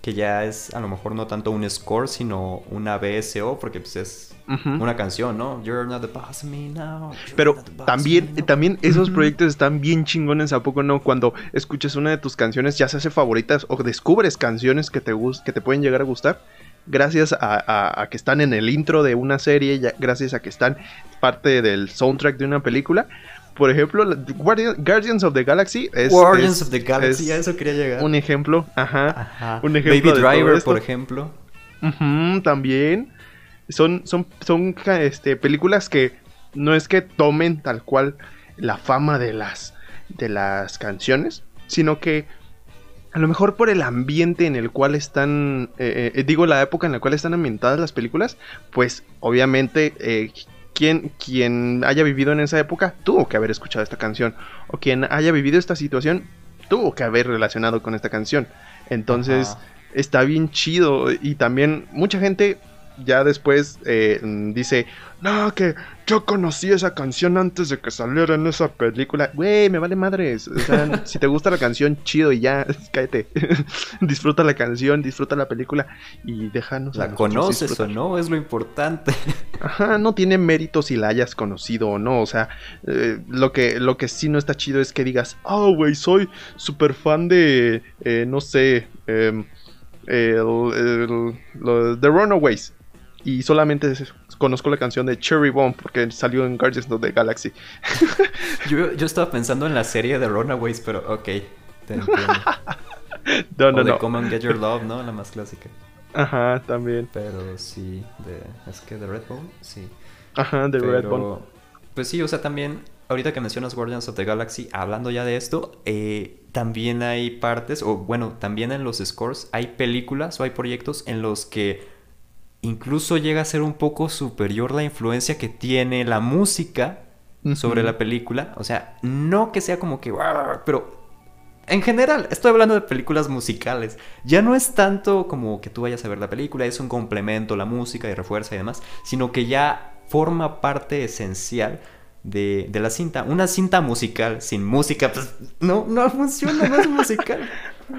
que ya es a lo mejor no tanto un score, sino una BSO, porque pues es una canción, ¿no? You're not the boss of me now. Pero también, también esos proyectos están bien chingones, ¿a poco no? Cuando escuchas una de tus canciones, ya se hace favoritas o descubres canciones que te, que te pueden llegar a gustar. Gracias a, que están en el intro de una serie, gracias a que están parte del soundtrack de una película, por ejemplo, Guardians of the Galaxy es. Guardians of the Galaxy, a eso quería llegar. Un ejemplo, ajá. Un ejemplo Baby Driver, por ejemplo. también. Son, son, son este, películas que no es que tomen tal cual la fama de las, de las canciones, sino que a lo mejor por el ambiente en el cual están, eh, eh, digo la época en la cual están ambientadas las películas, pues obviamente eh, quien, haya vivido en esa época tuvo que haber escuchado esta canción. O quien haya vivido esta situación tuvo que haber relacionado con esta canción. Entonces está bien chido. Y también mucha gente ya después eh, dice, no, que yo conocí esa canción antes de que saliera en esa película. Güey, me vale madres. O sea, si te gusta la canción, chido y ya, cállate. disfruta la canción, disfruta la película y déjanos. ¿La conoces o no? Es lo importante. Ajá, no tiene mérito si la hayas conocido o no. O sea, eh, lo, que, lo que sí no está chido es que digas, oh, güey, soy súper fan de, eh, no sé, eh, el, The Runaways y solamente conozco la canción de Cherry Bomb porque salió en Guardians of the Galaxy. yo, yo, estaba pensando en la serie de Runaways, pero ok, te entiendo. no, o no, de Come and Get Your Love, ¿no? La más clásica. Ajá, también. Pero sí, de, es que de Redbone, sí. Ajá, de Redbone. Pues sí, o sea, también, ahorita que mencionas Guardians of the Galaxy, hablando ya de esto, eh, también hay partes, o bueno, también en los scores hay películas o hay proyectos en los que incluso llega a ser un poco superior la influencia que tiene la música sobre la película. O sea, no que sea como que, pero en general, estoy hablando de películas musicales. Ya no es tanto como que tú vayas a ver la película, es un complemento, la música y refuerza y demás, sino que ya forma parte esencial de, de la cinta. Una cinta musical sin música, pues no, no funciona, no es musical.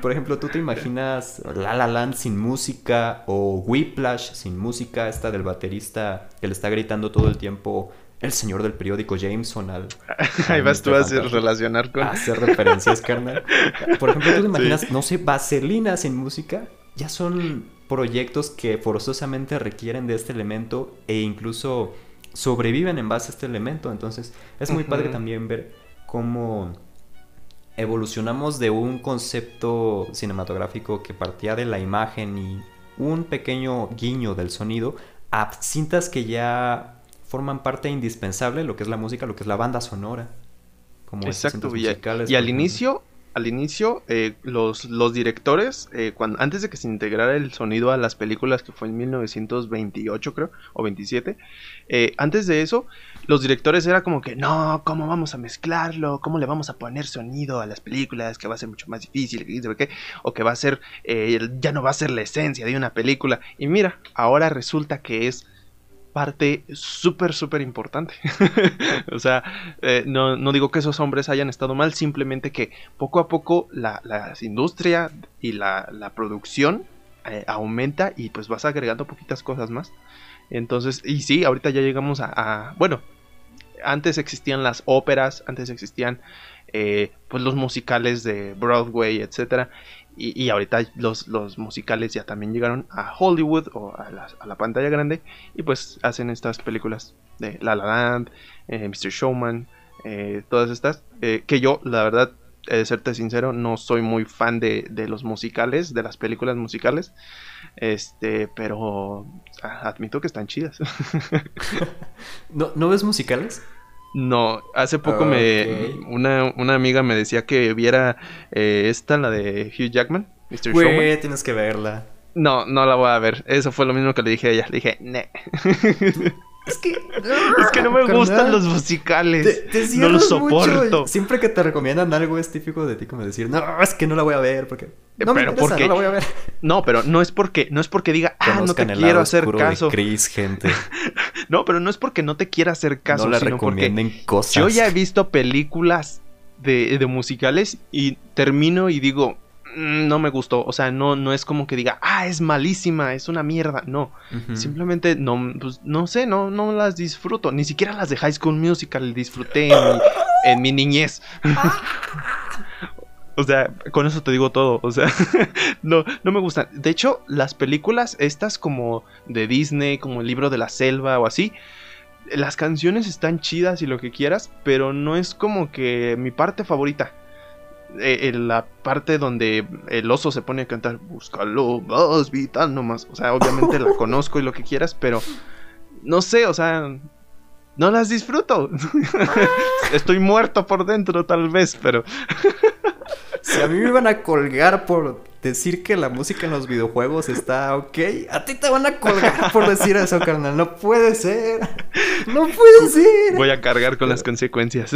Por ejemplo, ¿tú te imaginas La La Land sin música o Whiplash sin música? Esta del baterista que le está gritando todo el tiempo el señor del periódico Jameson al... Ahí vas tú a relacionar con... hacer referencias, carnal. Por ejemplo, ¿tú te imaginas, no sé, Vaselina sin música? Ya son proyectos que forzosamente requieren de este elemento e incluso sobreviven en base a este elemento. Entonces, es muy padre también ver cómo evolucionamos de un concepto cinematográfico que partía de la imagen y un pequeño guiño del sonido a cintas que ya forman parte indispensable, lo que es la música, lo que es la banda sonora. Como Exacto, y, y al inicio al inicio, eh, los, los, directores, eh, cuando, antes de que se integrara el sonido a las películas, que fue en 1928 creo, o 27, eh, antes de eso, los directores era como que, no, ¿cómo vamos a mezclarlo? ¿Cómo le vamos a poner sonido a las películas? Que va a ser mucho más difícil, ¿qué? o que va a ser, ya no va a ser la esencia de una película. Y mira, ahora resulta que es parte súper, súper importante. o sea, eh, no, no, digo que esos hombres hayan estado mal, simplemente que poco a poco la, la industria y la, la producción eh, aumenta y pues vas agregando poquitas cosas más. Entonces, y sí, ahorita ya llegamos a, bueno, antes existían las óperas, antes existían eh, pues los musicales de Broadway, etcétera. Y, ahorita los, los, musicales ya también llegaron a Hollywood o a la, pantalla grande y pues hacen estas películas de La La Land, eh, Mr. Showman, eh, todas estas, que yo la verdad, he de serte sincero, no soy muy fan de, de los musicales, de las películas musicales. Este, pero admito que están chidas. ¿No, ¿No ves musicales? No, hace poco me una, una, amiga me decía que viera eh, esta, la de Hugh Jackman, Mr. Güey, tienes que verla. No, no la voy a ver. Eso fue lo mismo que le dije a ella. Le dije, ne. Es que, es que no me gustan los musicales. no los soporto. Siempre que te recomiendan algo es típico de ti como decir, no, es que no la voy a ver porque no pero porque... no la voy a ver. No, pero no es porque no es porque diga, ah, no te quiero hacer caso. Chris, gente. no, pero no es porque no te quiera hacer caso, no le recomienden cosas. Yo ya he visto películas de, de musicales y termino y digo, no me gustó. O sea, no, no es como que diga, ah, es malísima, es una mierda. No. Simplemente no, pues, no sé, no, no las disfruto. Ni siquiera las de High School Musical disfruté en mi, niñez. o sea, con eso te digo todo. O sea, no, no me gustan. De hecho, las películas, estas como de Disney, como el libro de la selva o así. Las canciones están chidas y lo que quieras, pero no es como que mi parte favorita. Eh, en la parte donde el oso se pone a cantar Búscalo más vital nomás. O sea, obviamente la conozco y lo que quieras, pero no sé, o sea, no las disfruto. Estoy muerto por dentro tal vez, pero... si a mí me iban a colgar por decir que la música en los videojuegos está ok, a ti te van a colgar por decir eso, carnal. No puede ser. No puede ser. Voy a cargar con las consecuencias.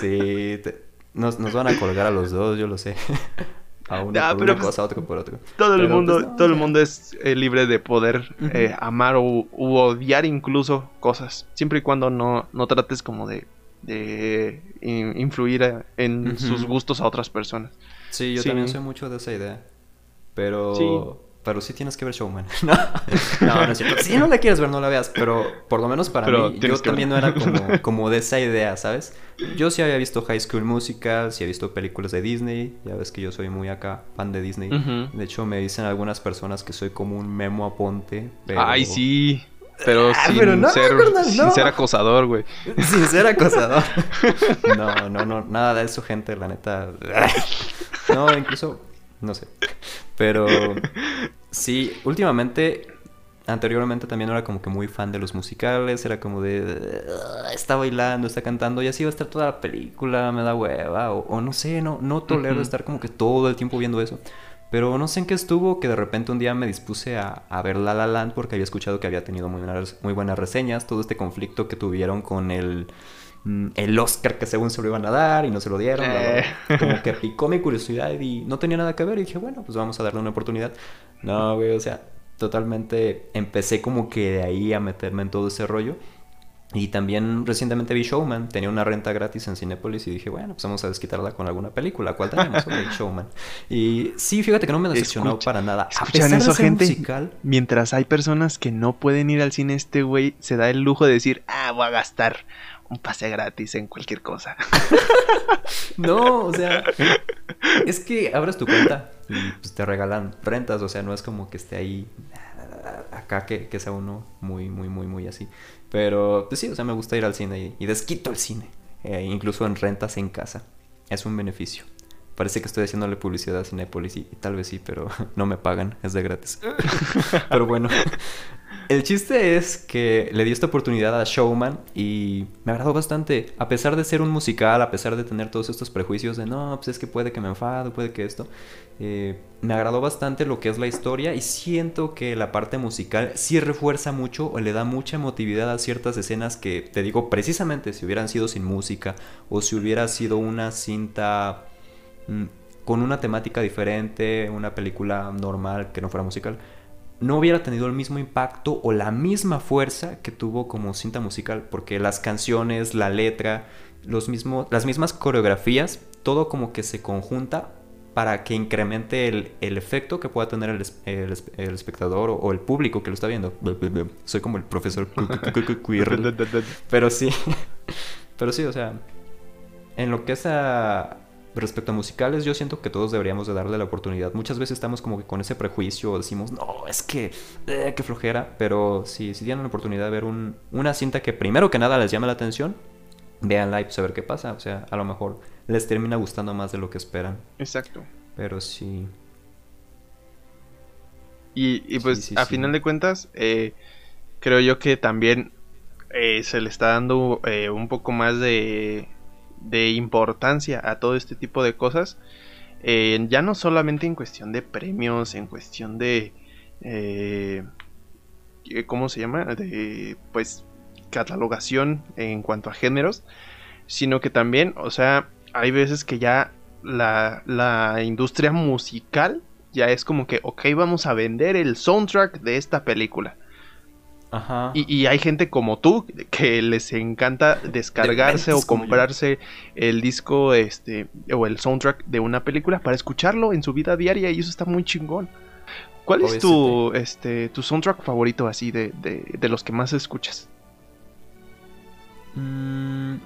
sí, te, nos, nos van a colgar a los dos, yo lo sé. a una, por una pues, cosa, a otro por otro. Todo el mundo, pues, todo el mundo es eh, libre de poder eh, amar o u odiar incluso cosas. Siempre y cuando no, no trates como de, de influir en sus gustos a otras personas. Sí, yo también soy mucho de esa idea. Pero pero sí tienes que ver Showman. no, no, no es cierto. Si no la quieres ver, no la veas. Pero por lo menos para mí, yo también no era como, como de esa idea, ¿sabes? Yo sí había visto High School Musical, sí he visto películas de Disney. Ya ves que yo soy muy acá, fan de Disney. De hecho, me dicen algunas personas que soy como un memo aponte. Pero... Ay, sí. Pero, ah, sin, ser, sin ser acosador, güey. Sin ser acosador. No, no, no, nada de eso, gente, la neta. No, incluso no sé. Pero sí, últimamente, anteriormente también era como que muy fan de los musicales, era como de, está bailando, está cantando y así va a estar toda la película, me da hueva, o, no sé, no, no tolero estar como que todo el tiempo viendo eso. Pero no sé en qué estuvo, que de repente un día me dispuse a, a ver La La Land porque había escuchado que había tenido muy buenas, muy buenas reseñas, todo este conflicto que tuvieron con el el Oscar que según se lo iban a dar y no se lo dieron. Eh. Como que picó mi curiosidad y no tenía nada que ver y dije, bueno, pues vamos a darle una oportunidad. No, güey, o sea, totalmente empecé como que de ahí a meterme en todo ese rollo. Y también recientemente vi Showman, tenía una renta gratis en Cinepolis y dije, bueno, pues vamos a desquitarla con alguna película. ¿Cuál tenemos? Showman. Y sí, fíjate que no me decepcionó para nada. ¿Escuchan eso, gente? Musical, Mientras hay personas que no pueden ir al cine, este güey se da el lujo de decir, ah, voy a gastar un pase gratis en cualquier cosa. no, o sea, es que abres tu cuenta y pues, te regalan rentas, o sea, no es como que esté ahí acá que, que sea uno muy, muy, muy, muy así. Pero pues sí, o sea, me gusta ir al cine y, desquito el cine, eh, incluso en rentas en casa. Es un beneficio. Parece que estoy haciéndole publicidad a Cinepolis y, tal vez sí, pero no me pagan, es de gratis. pero bueno, el chiste es que le di esta oportunidad a Showman y me agradó bastante. A pesar de ser un musical, a pesar de tener todos estos prejuicios de no, pues es que puede que me enfado, puede que esto. Eh, me agradó bastante lo que es la historia y siento que la parte musical sí refuerza mucho o le da mucha emotividad a ciertas escenas que, te digo, precisamente si hubieran sido sin música o si hubiera sido una cinta mm, con una temática diferente, una película normal que no fuera musical no hubiera tenido el mismo impacto o la misma fuerza que tuvo como cinta musical, porque las canciones, la letra, los mismos, las mismas coreografías, todo como que se conjunta para que incremente el, efecto que pueda tener el, espectador o, el público que lo está viendo. Soy como el profesor Pero sí, pero sí, o sea, en lo que es a respecto a musicales, yo siento que todos deberíamos de darle la oportunidad. Muchas veces estamos como que con ese prejuicio, decimos, no, es que, eh, qué flojera, pero si, si tienen la oportunidad de ver un, una cinta que primero que nada les llame la atención, véanla y pues a ver qué pasa. O sea, a lo mejor les termina gustando más de lo que esperan. Exacto. Pero sí. Y, pues a final de cuentas, eh, creo yo que también eh, se le está dando eh, un poco más de, de, importancia a todo este tipo de cosas. ya no solamente en cuestión de premios, en cuestión de... ¿Cómo se llama? De pues catalogación en cuanto a géneros, sino que también, o sea, hay veces que ya la, la industria musical ya es como que, ok, vamos a vender el soundtrack de esta película. Ajá. Y, hay gente como tú que les encanta descargarse o comprarse el disco este o el soundtrack de una película para escucharlo en su vida diaria y eso está muy chingón. ¿Cuál es tu este tu soundtrack favorito así de, de los que más escuchas? Mm,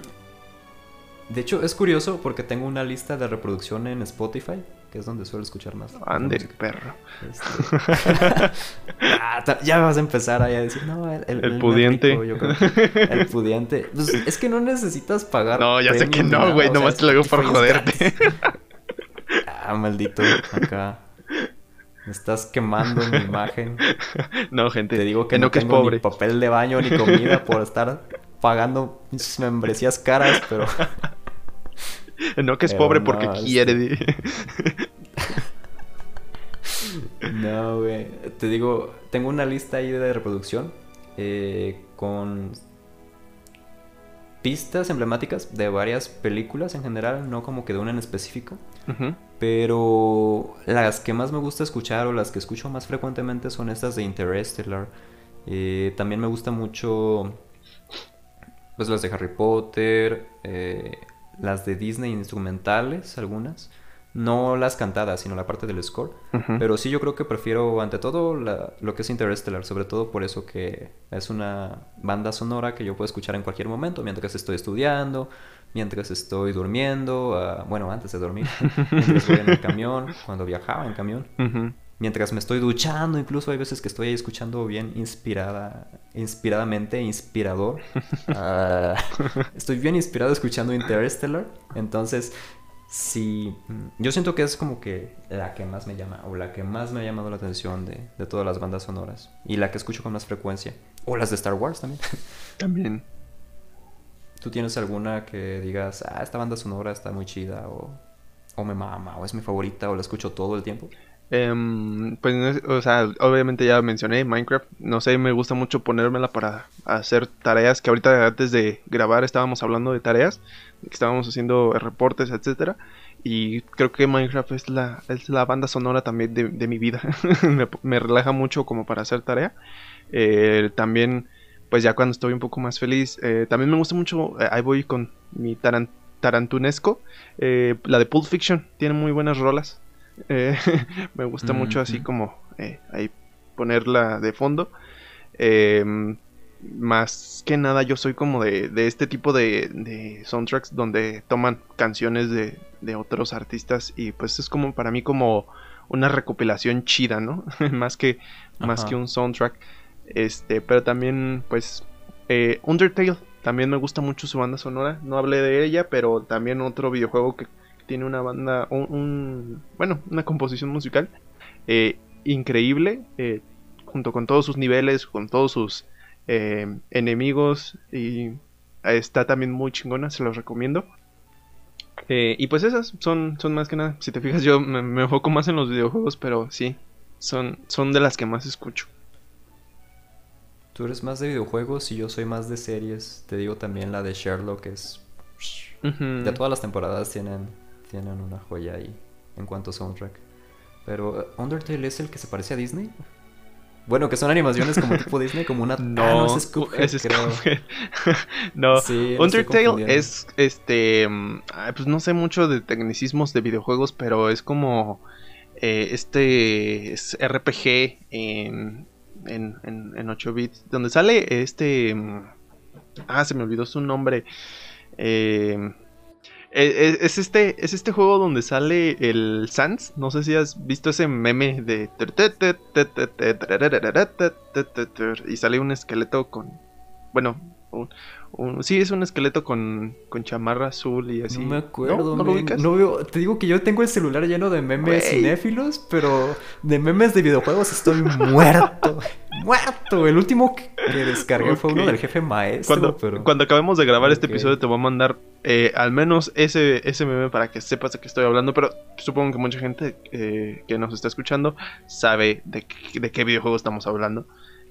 de hecho, es curioso porque tengo una lista de reproducción en Spotify, que es donde suelo escuchar más. Ande, perro. Este, ah, ya vas a empezar ahí a decir, no, el, pudiente. El pudiente. Pues, es que no necesitas pagar. No, ya sé que no, güey, nomás te lo digo por joderte. ah, maldito, acá. Me estás quemando mi imagen. No, gente. Te digo que no, tengo es pobre. ni papel de baño ni comida por estar pagando mis membresías caras, pero. No que es pobre porque quiere. no, güey. Te digo, tengo una lista ahí de reproducción eh, con pistas emblemáticas de varias películas en general, no como que de una en específico. Pero las que más me gusta escuchar o las que escucho más frecuentemente son estas de Interstellar. Eh, también me gusta mucho pues las de Harry Potter, eh, las de Disney instrumentales, algunas. No las cantadas, sino la parte del score. Pero sí yo creo que prefiero ante todo lo que es Interstellar, sobre todo por eso que es una banda sonora que yo puedo escuchar en cualquier momento, mientras estoy estudiando, mientras estoy durmiendo, ah, bueno, antes de dormir, mientras voy en el camión, cuando viajaba en camión mientras me estoy duchando, incluso hay veces que estoy ahí escuchando bien inspirada, inspiradamente, inspirador. Ah, estoy bien inspirado escuchando Interstellar, entonces sí, yo siento que es como que la que más me llama, o la que más me ha llamado la atención de, de todas las bandas sonoras, y la que escucho con más frecuencia, o las de Star Wars también. También. ¿Tú tienes alguna que digas, ah, esta banda sonora está muy chida, o, o me mama, o es mi favorita, o la escucho todo el tiempo? Em, pues, obviamente ya mencioné Minecraft. No sé, me gusta mucho ponérmela para hacer tareas. Que ahorita antes de grabar estábamos hablando de tareas, estábamos haciendo reportes, etcétera. Y creo que Minecraft es la, es la banda sonora también de, mi vida. me, relaja mucho como para hacer tarea. Eh, también, pues ya cuando estoy un poco más feliz, eh, también me gusta mucho. Eh, ahí voy con mi tarantunesco. la de Pulp Fiction tiene muy buenas rolas. Eh, me gusta mucho así como eh, ahí ponerla de fondo. Em, más que nada yo soy como de, de este tipo de, soundtracks donde toman canciones de, de, otros artistas y pues es como para mí como una recopilación chida, ¿no? más que más que un soundtrack. Este, pero también pues eh, Undertale también me gusta mucho su banda sonora. No hablé de ella, pero también otro videojuego que tiene una banda, un, bueno, una composición musical eh, increíble, eh, junto con todos sus niveles, con todos sus eh, enemigos, y está también muy chingona, se los recomiendo. y pues esas son, son más que nada, si te fijas yo me, me, enfoco más en los videojuegos, pero sí, son, son de las que más escucho. Tú eres más de videojuegos y yo soy más de series. Te digo también la de Sherlock es... De todas las temporadas tienen tienen una joya ahí en cuanto a soundtrack. Pero, ¿Undertale es el que se parece a Disney? Bueno, que son animaciones como tipo Disney, como una... No, ah, no es Cuphead, no, Undertale es, este... Mm, pues no sé mucho de tecnicismos de videojuegos, pero es como... Eh, este es RPG en, en, en, 8 bits, donde sale este... Mm, ah, se me olvidó su nombre. Eh, es, este, es este juego donde sale el Sans. No sé si has visto ese meme de. Y sale un esqueleto con. Bueno, sí, es un esqueleto con, con chamarra azul y así. No me acuerdo. ¿No, lo veo. Te digo que yo tengo el celular lleno de memes cinéfilos, pero de memes de videojuegos estoy muerto. muerto. El último que descargué fue uno del jefe maestro. Cuando, pero... cuando acabemos de grabar este episodio, te voy a mandar eh, al menos ese, ese meme para que sepas de qué estoy hablando. Pero supongo que mucha gente eh, que nos está escuchando sabe de, de qué videojuego estamos hablando.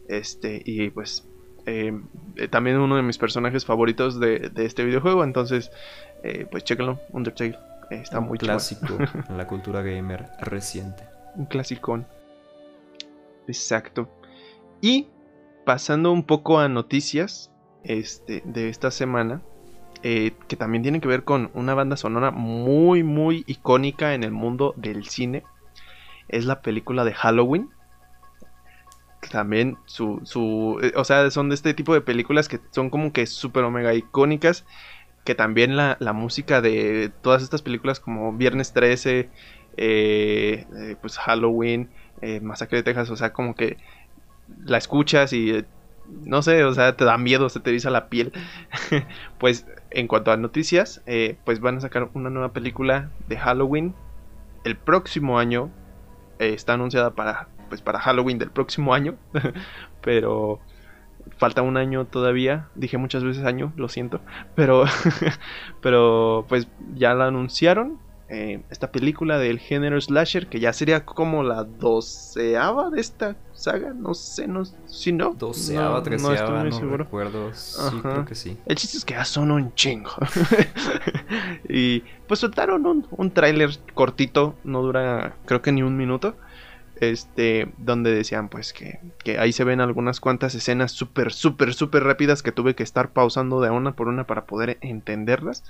Este, y pues eh, eh, también uno de mis personajes favoritos de, este videojuego. Entonces, eh, pues chéquenlo, Undertale. está muy clásico en la cultura gamer reciente. Un clasicón. Exacto. Y pasando un poco a noticias este, de esta semana, que también tienen que ver con una banda sonora muy, muy icónica en el mundo del cine. Es la película de Halloween también su, su, eh, o sea, son de este tipo de películas que son como que súper omega icónicas, que también la, música de todas estas películas como Viernes 13, eh, eh, pues Halloween, Masacre de Texas, o sea, como que la escuchas y no sé, o sea, te da miedo, se te eriza la piel. pues en cuanto a noticias, pues van a sacar una nueva película de Halloween el próximo año. está anunciada para pues para Halloween del próximo año, pero falta un año todavía, dije muchas veces año, lo siento, pero pero pues ya la anunciaron eh, esta película del género slasher que ya sería como la doceava de esta saga, no sé, no si no, doceava, no, treceava, no, estoy muy recuerdo, sí, creo que sí. El chiste es que ya son un chingo. Y pues soltaron un, un tráiler cortito, no dura creo que ni un minuto este, donde decían pues que, que ahí se ven algunas cuantas escenas súper, súper, súper rápidas que tuve que estar pausando de una por una para poder entenderlas.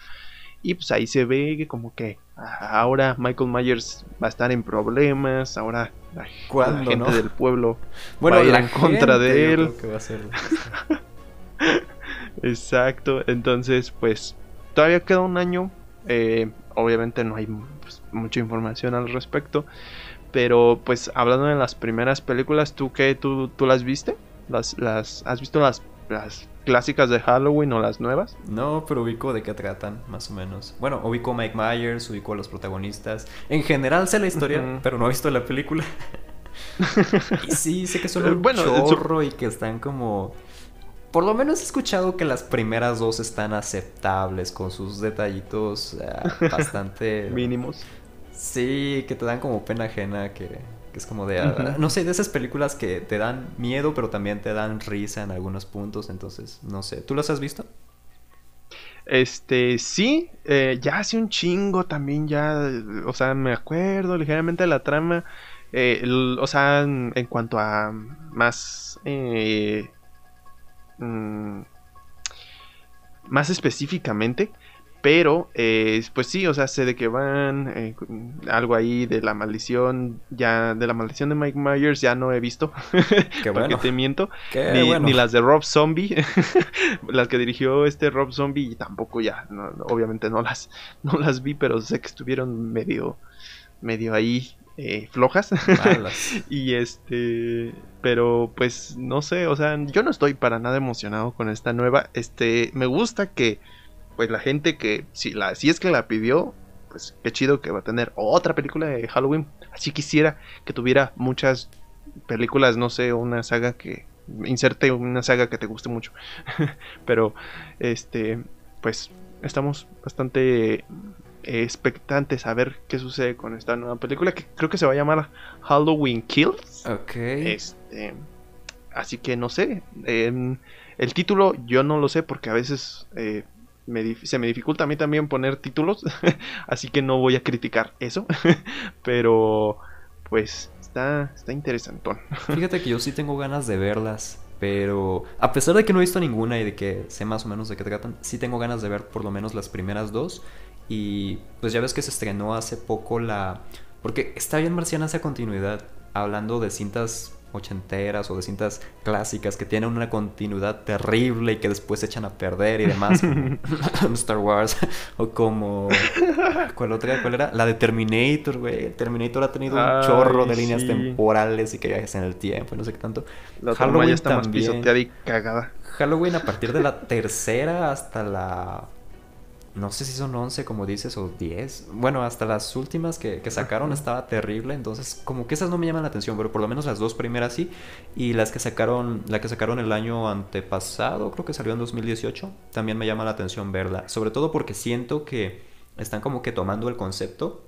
Y pues ahí se ve que como que ahora Michael Myers va a estar en problemas, ahora la, gente del pueblo bueno, va a ir en contra de él. Exacto, entonces pues todavía queda un año, eh, obviamente no hay pues, mucha información al respecto. Pero pues hablando de las primeras películas, ¿tú qué? ¿Tú, tú las viste? ¿Las, las, ¿Has visto las, las clásicas de Halloween o las nuevas? No, pero ubico de qué tratan, más o menos. Bueno, ubico a Mike Myers, ubico a los protagonistas. En general sé la historia, pero no he visto la película. y sí, sé que son un bueno, chorro y que están como... Por lo menos he escuchado que las primeras dos están aceptables con sus detallitos eh, bastante... Mínimos. Sí, que te dan como pena ajena, que, es como de... Ah, no sé, de esas películas que te dan miedo, pero también te dan risa en algunos puntos, entonces, no sé. ¿Tú las has visto? Este, sí, eh, ya hace un chingo también, ya, o sea, me acuerdo ligeramente de la trama. Eh, o sea, en, cuanto a más... Eh, mm, más específicamente, pero, eh, pues sí, o sea, sé de que van, eh, algo ahí de la maldición, ya, de la maldición de Mike Myers ya no he visto, Qué bueno. porque te miento, ni, las de Rob Zombie, las que dirigió este Rob Zombie, tampoco ya, obviamente no las, no las vi, pero sé que estuvieron medio, medio ahí eh, flojas. y este, pero pues no sé, o sea, yo no estoy para nada emocionado con esta nueva. Este, me gusta que pues la gente que, si, la, si es que la pidió, pues qué chido que va a tener otra película de Halloween. Así quisiera que tuviera muchas películas, no sé, una saga que inserte una saga que te guste mucho. Pero este, pues estamos bastante expectantes a ver qué sucede con esta nueva película que creo que se va a llamar Halloween Kills. Ok. Este, así que no sé. Em, el título yo no lo sé porque a veces eh, se me dificulta a mí también poner títulos, así que no voy a criticar eso, pero pues está, está interesantón. Fíjate que yo sí tengo ganas de verlas. Pero a pesar de que no he visto ninguna y de que sé más o menos de qué tratan, sí tengo ganas de ver por lo menos las primeras dos. Y pues ya ves que se estrenó hace poco la... Porque está bien marciana esa continuidad, hablando de cintas ochenteras o de cintas clásicas que tienen una continuidad terrible y que después se echan a perder y demás, Star Wars, o como... ¿Cuál otra? ¿Cuál era? La de Terminator, güey. Terminator ha tenido un chorro de líneas temporales y que viajes en el tiempo y no sé qué tanto. La Halloween ya está más pisoteada y cagada. Halloween a partir de la tercera hasta la no sé si son 11 como dices o 10. Bueno, hasta las últimas que, sacaron estaba terrible, entonces como que esas no me llaman la atención, pero por lo menos las dos primeras sí. Y las que sacaron, la que sacaron el año antepasado, creo que salió en 2018, también me llama la atención verla. Sobre todo porque siento que están como que tomando el concepto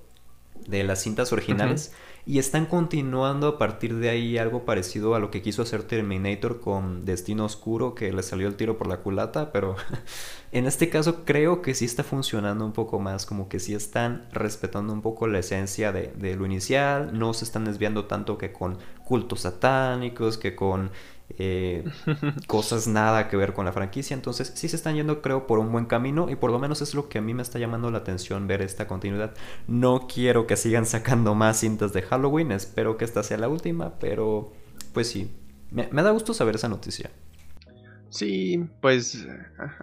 de las cintas originales y están continuando a partir de ahí algo parecido a lo que quiso hacer Terminator con Destino Oscuro, que le salió el tiro por la culata, pero en este caso creo que sí está funcionando un poco más, como que sí están respetando un poco la esencia de, de lo inicial, no se están desviando tanto que con cultos satánicos, que con eh, cosas nada que ver con la franquicia. Entonces sí se están yendo creo por un buen camino y por lo menos es lo que a mí me está llamando la atención ver esta continuidad. No quiero que sigan sacando más cintas de Halloween, espero que esta sea la última, pero pues sí, me, da gusto saber esa noticia. Sí, pues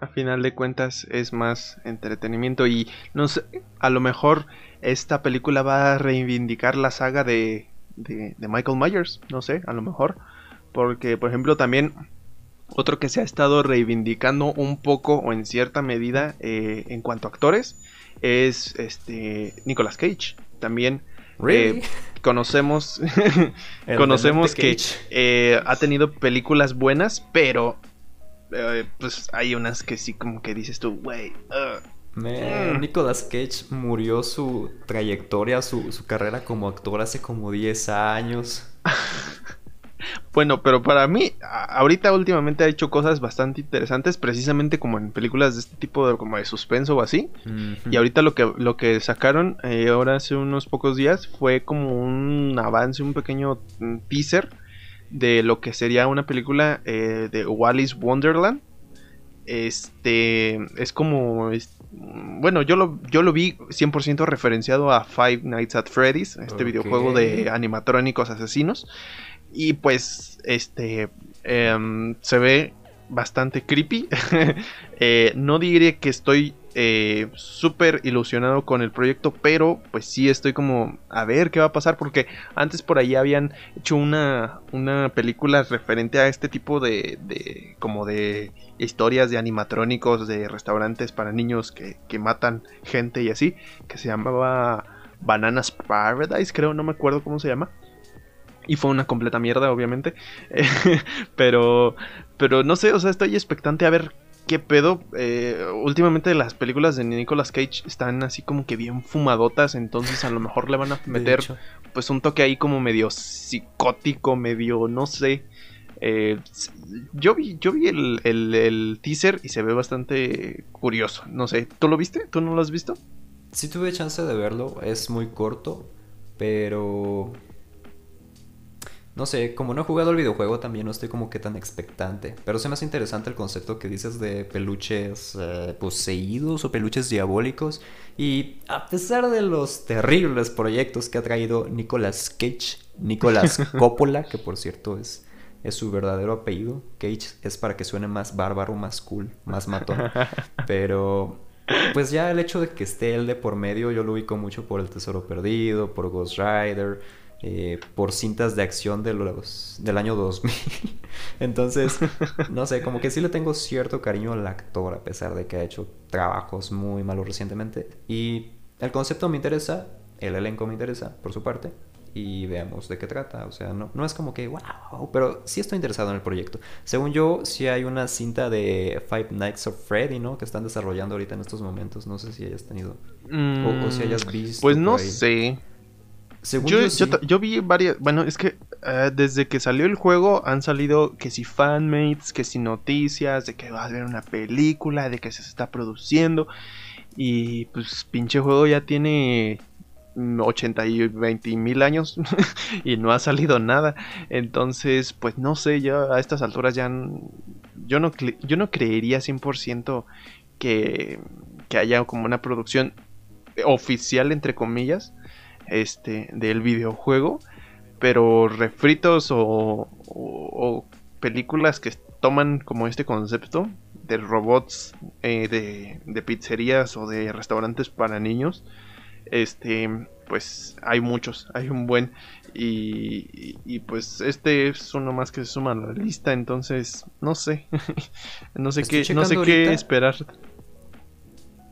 a, final de cuentas es más entretenimiento y no sé, a lo mejor esta película va a reivindicar la saga de, de Michael Myers, no sé, a lo mejor. Porque, por ejemplo, también otro que se ha estado reivindicando un poco o en cierta medida eh, en cuanto a actores es este Nicolas Cage. También eh, conocemos conocemos que eh, ha tenido películas buenas, pero pues hay unas que sí como que dices tú, güey. Mm. Nicolas Cage murió su trayectoria, su, su carrera como actor hace como 10 años. Bueno, pero para mí, ahorita últimamente ha hecho cosas bastante interesantes, precisamente como en películas de este tipo de como de suspenso o así. Y ahorita lo que lo que sacaron eh, ahora hace unos pocos días fue como un avance, un pequeño mm, teaser de lo que sería una película eh, de Wallis Wonderland. Este es como bueno, yo lo, yo lo vi 100% referenciado a Five Nights at Freddy's, este videojuego de animatrónicos asesinos. Y pues, este, em, se ve bastante creepy. Eh, no diré que estoy eh, súper ilusionado con el proyecto, pero pues sí estoy como a ver qué va a pasar, porque antes por ahí habían hecho una, una película referente a este tipo de, de como de historias de animatrónicos de restaurantes para niños que, que matan gente y así, que se llamaba Bananas Paradise, creo, no me acuerdo cómo se llama. Y fue una completa mierda, obviamente. pero, pero no sé, o sea, estoy expectante a ver qué pedo. Eh, últimamente las películas de Nicolas Cage están así como que bien fumadotas, entonces a lo mejor le van a meter pues un toque ahí como medio psicótico, medio, no sé. Eh, yo vi, yo vi el, el, teaser y se ve bastante curioso. No sé, ¿tú lo viste? ¿Tú no lo has visto? Sí tuve chance de verlo, es muy corto, pero no sé, como no he jugado el videojuego también no estoy como que tan expectante. Pero se me hace interesante el concepto que dices de peluches eh, poseídos o peluches diabólicos. Y a pesar de los terribles proyectos que ha traído Nicolas Cage, Nicolas Coppola, que por cierto es, es su verdadero apellido. Cage es para que suene más bárbaro, más cool, más matón. Pero pues ya el hecho de que esté él de por medio, yo lo ubico mucho por El Tesoro Perdido, por Ghost Rider eh, por cintas de acción de los, del año 2000. Entonces, no sé, como que sí le tengo cierto cariño al actor, a pesar de que ha hecho trabajos muy malos recientemente. Y el concepto me interesa, el elenco me interesa, por su parte. Y veamos de qué trata. O sea, no, no es como que, wow, pero sí estoy interesado en el proyecto. Según yo, sí hay una cinta de Five Nights of Freddy, ¿no? Que están desarrollando ahorita en estos momentos. No sé si hayas tenido. o, si hayas mm, visto. Pues no sé yo, vi varias. Bueno, es que eh, desde que salió el juego han salido que si fanmates, que si noticias, de que va a haber una película, de que se está produciendo. Y pues pinche juego ya tiene 80 y 20 mil años y no ha salido nada. Entonces, pues no sé, yo a estas alturas ya yo no, yo no creería 100% que, que haya como una producción oficial, entre comillas, este, del videojuego. Pero refritos o películas que toman como este concepto de robots eh, de, de, pizzerías o de restaurantes para niños, este, pues hay muchos, hay un buen. Y, y, pues este es uno más que se suma a la lista, entonces no sé, no sé qué, no sé qué esperar.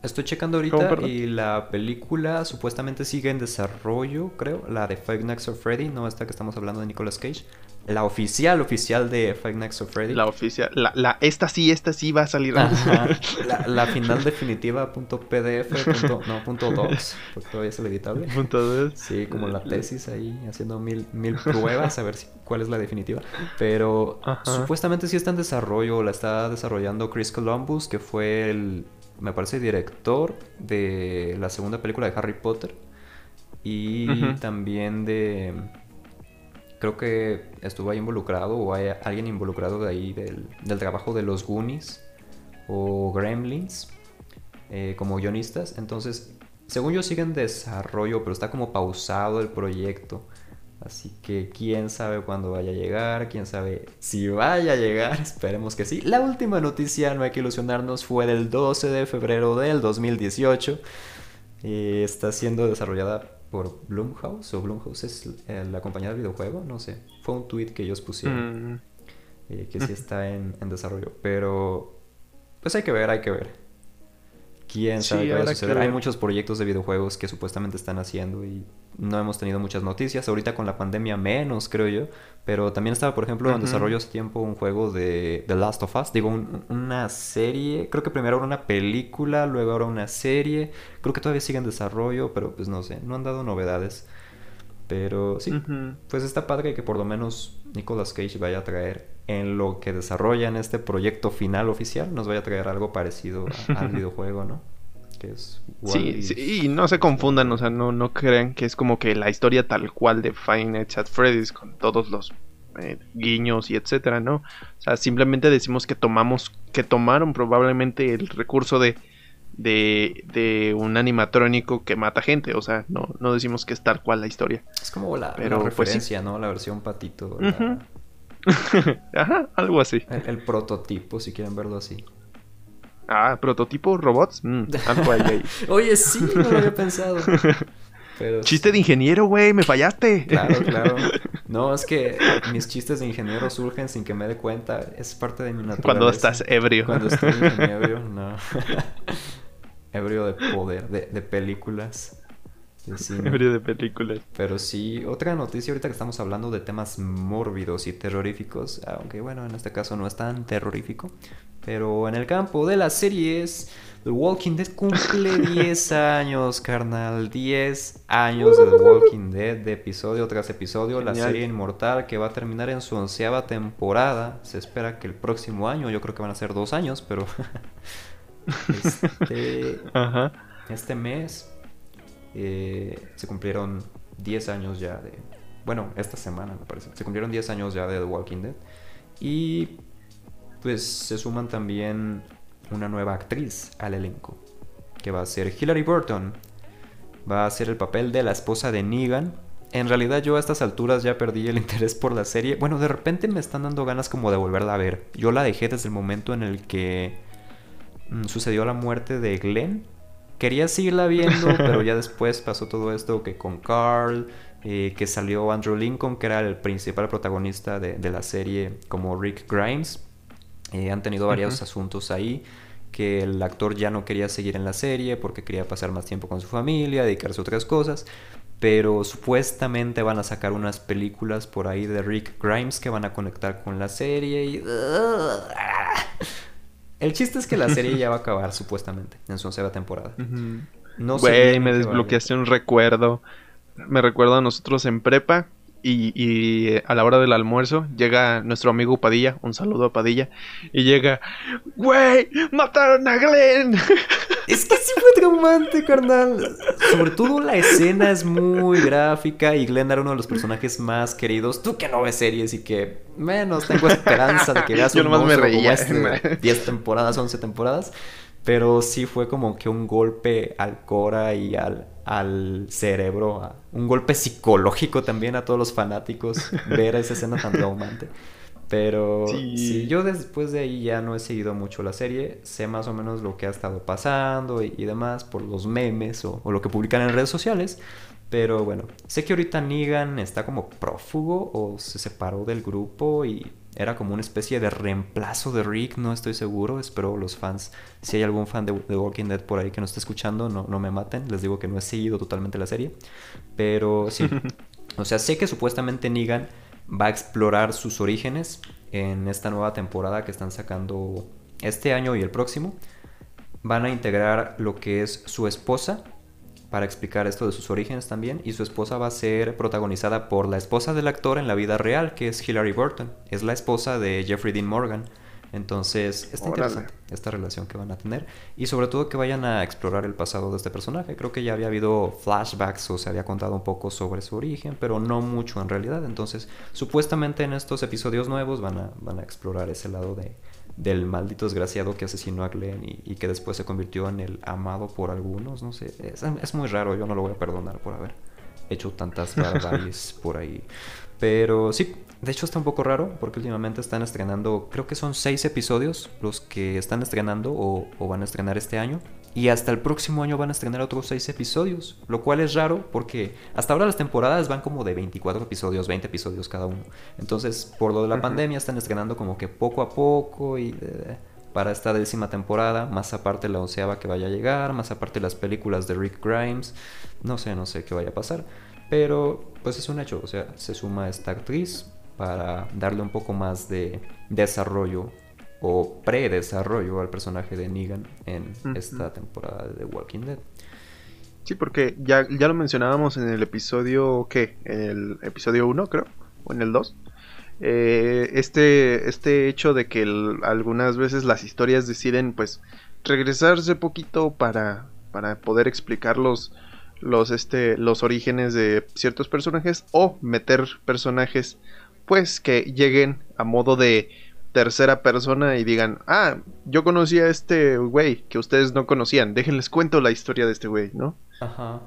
Estoy checando ahorita y la película supuestamente sigue en desarrollo, creo. La de Five Nights at Freddy, no esta que estamos hablando de Nicolas Cage. La oficial, oficial de Five Nights at Freddy. La oficial, la, la, esta sí, esta sí va a salir. La, la, final definitiva punto .pdf, no, punto .docs, porque todavía es el editable. Punto Sí, como la tesis ahí, haciendo mil, mil pruebas a ver si, cuál es la definitiva. Pero supuestamente sí está en desarrollo, la está desarrollando Chris Columbus, que fue el me parece, director de la segunda película de Harry Potter. Y también de... Creo que estuvo ahí involucrado o hay alguien involucrado de ahí del, trabajo de los Goonies o Gremlins eh, como guionistas. Entonces, según yo sigue en desarrollo, pero está como pausado el proyecto. Así que quién sabe cuándo vaya a llegar, quién sabe si vaya a llegar, esperemos que sí. La última noticia, no hay que ilusionarnos, fue del 12 de febrero del 2018. Y está siendo desarrollada por Blumhouse, o Blumhouse es eh, la compañía de videojuego, no sé. Fue un tweet que ellos pusieron, mm. eh, que sí está en, en desarrollo. Pero, pues hay que ver, hay que ver. Quién sabe qué va a suceder. Hay muchos proyectos de videojuegos que supuestamente están haciendo y no hemos tenido muchas noticias. Ahorita con la pandemia menos, creo yo. Pero también estaba, por ejemplo, en desarrollo hace tiempo un juego de The Last of Us. Digo, una serie. Creo que primero era una película, luego ahora una serie. Creo que todavía sigue en desarrollo, pero pues no sé, no han dado novedades. Pero sí, pues está padre que por lo menos Nicolas Cage vaya a traer en lo que desarrollan este proyecto final oficial, nos vaya a traer algo parecido al videojuego, ¿no? Que es sí, sí, y no se confundan, o sea, no, no crean que es como que la historia tal cual de Five Nights at Freddy's con todos los eh, guiños y etcétera, ¿no? O sea, simplemente decimos que tomamos, que tomaron probablemente el recurso de de, de, un animatrónico que mata gente. O sea, no, no decimos que es tal cual la historia. Es como la, Pero, pues, referencia, ¿no? La versión patito. Ajá, algo así. El, prototipo, si quieren verlo así. Ah, prototipo robots. Mm, Oye, sí, no lo había pensado. Chiste de ingeniero, güey, me fallaste. Claro, claro. No, es que mis chistes de ingeniero surgen sin que me dé cuenta. Es parte de mi naturaleza. Cuando estás ebrio. Cuando estoy ebrio, no. ebrio de poder, de, de películas. Ebrio de películas. Pero sí, otra noticia ahorita que estamos hablando de temas mórbidos y terroríficos, aunque bueno, en este caso no es tan terrorífico, pero en el campo de las series, The Walking Dead cumple 10 años, carnal, 10 años de The Walking Dead, de episodio tras episodio, la serie inmortal que va a terminar en su onceava temporada, se espera que el próximo año, yo creo que van a ser dos años, pero... este, este mes eh, se cumplieron 10 años ya de... Bueno, esta semana me parece. Se cumplieron 10 años ya de The Walking Dead. Y pues se suman también una nueva actriz al elenco. Que va a ser Hilary Burton. Va a ser el papel de la esposa de Negan. En realidad yo a estas alturas ya perdí el interés por la serie. Bueno, de repente me están dando ganas como de volverla a ver. Yo la dejé desde el momento en el que mm, sucedió la muerte de Glenn quería seguirla viendo, pero ya después pasó todo esto que con Carl, eh, que salió Andrew Lincoln, que era el principal protagonista de, la serie, como Rick Grimes. Eh, han tenido varios asuntos ahí, que el actor ya no quería seguir en la serie porque quería pasar más tiempo con su familia, dedicarse a otras cosas. Pero supuestamente van a sacar unas películas por ahí de Rick Grimes que van a conectar con la serie y... El chiste es que la serie ya va a acabar supuestamente en su onceava temporada. No sé. Güey, me desbloqueaste un recuerdo. Me recuerdo a nosotros en prepa. Y, a la hora del almuerzo llega nuestro amigo Padilla, un saludo a Padilla, y llega, güey, mataron a Glenn. Es que sí fue traumante, carnal. Sobre todo la escena es muy gráfica y Glenn era uno de los personajes más queridos. Tú que no ves series y que menos tengo esperanza de que veas Yo nomás me reía. 10 este temporadas, 11 temporadas. Pero sí fue como que un golpe al Cora y al, al cerebro, un golpe psicológico también a todos los fanáticos ver esa escena tan traumante. Pero sí. yo después de ahí ya no he seguido mucho la serie, sé más o menos lo que ha estado pasando y, demás por los memes o, o, lo que publican en redes sociales. Pero bueno, sé que ahorita Negan está como prófugo o se separó del grupo y era como una especie de reemplazo de Rick, no estoy seguro. Espero los fans, si hay algún fan de The Walking Dead por ahí que nos esté escuchando, no, no me maten. Les digo que no he seguido totalmente la serie. Pero sí. o sea, sé que supuestamente Negan va a explorar sus orígenes en esta nueva temporada que están sacando este año y el próximo. Van a integrar lo que es su esposa para explicar esto de sus orígenes también. Y su esposa va a ser protagonizada por la esposa del actor en la vida real, que es Hilary Burton. Es la esposa de Jeffrey Dean Morgan. Entonces, está interesante esta relación que van a tener. Y sobre todo que vayan a explorar el pasado de este personaje. Creo que ya había habido flashbacks o se había contado un poco sobre su origen, pero no mucho en realidad. Entonces, supuestamente en estos episodios nuevos van a, van a explorar ese lado de, del maldito desgraciado que asesinó a Glenn y, que después se convirtió en el amado por algunos, no sé, es, muy raro, yo no lo voy a perdonar por haber hecho tantas barbaries por ahí. Pero sí, de hecho está un poco raro porque últimamente están estrenando, creo que son seis episodios los que están estrenando o, o van a estrenar este año. Y hasta el próximo año van a estrenar otros 6 episodios, lo cual es raro porque hasta ahora las temporadas van como de 24 episodios, 20 episodios cada uno. Entonces, por lo de la pandemia están estrenando como que poco a poco y eh, para esta décima temporada, más aparte la onceava que vaya a llegar, más aparte las películas de Rick Grimes, no sé, no sé qué vaya a pasar. Pero pues es un hecho, o sea, se suma esta actriz para darle un poco más de desarrollo o predesarrollo al personaje de Negan en esta temporada de The Walking Dead. Sí, porque ya, ya lo mencionábamos en el episodio, ¿qué? En el episodio 1, creo, o en el 2. Eh, este, este hecho de que algunas veces las historias deciden, pues, regresarse poquito para, para poder explicar los, los, este, los orígenes de ciertos personajes o meter personajes, pues, que lleguen a modo de tercera persona y digan, ah, yo conocí a este güey que ustedes no conocían, déjenles cuento la historia de este güey, ¿no? Ajá.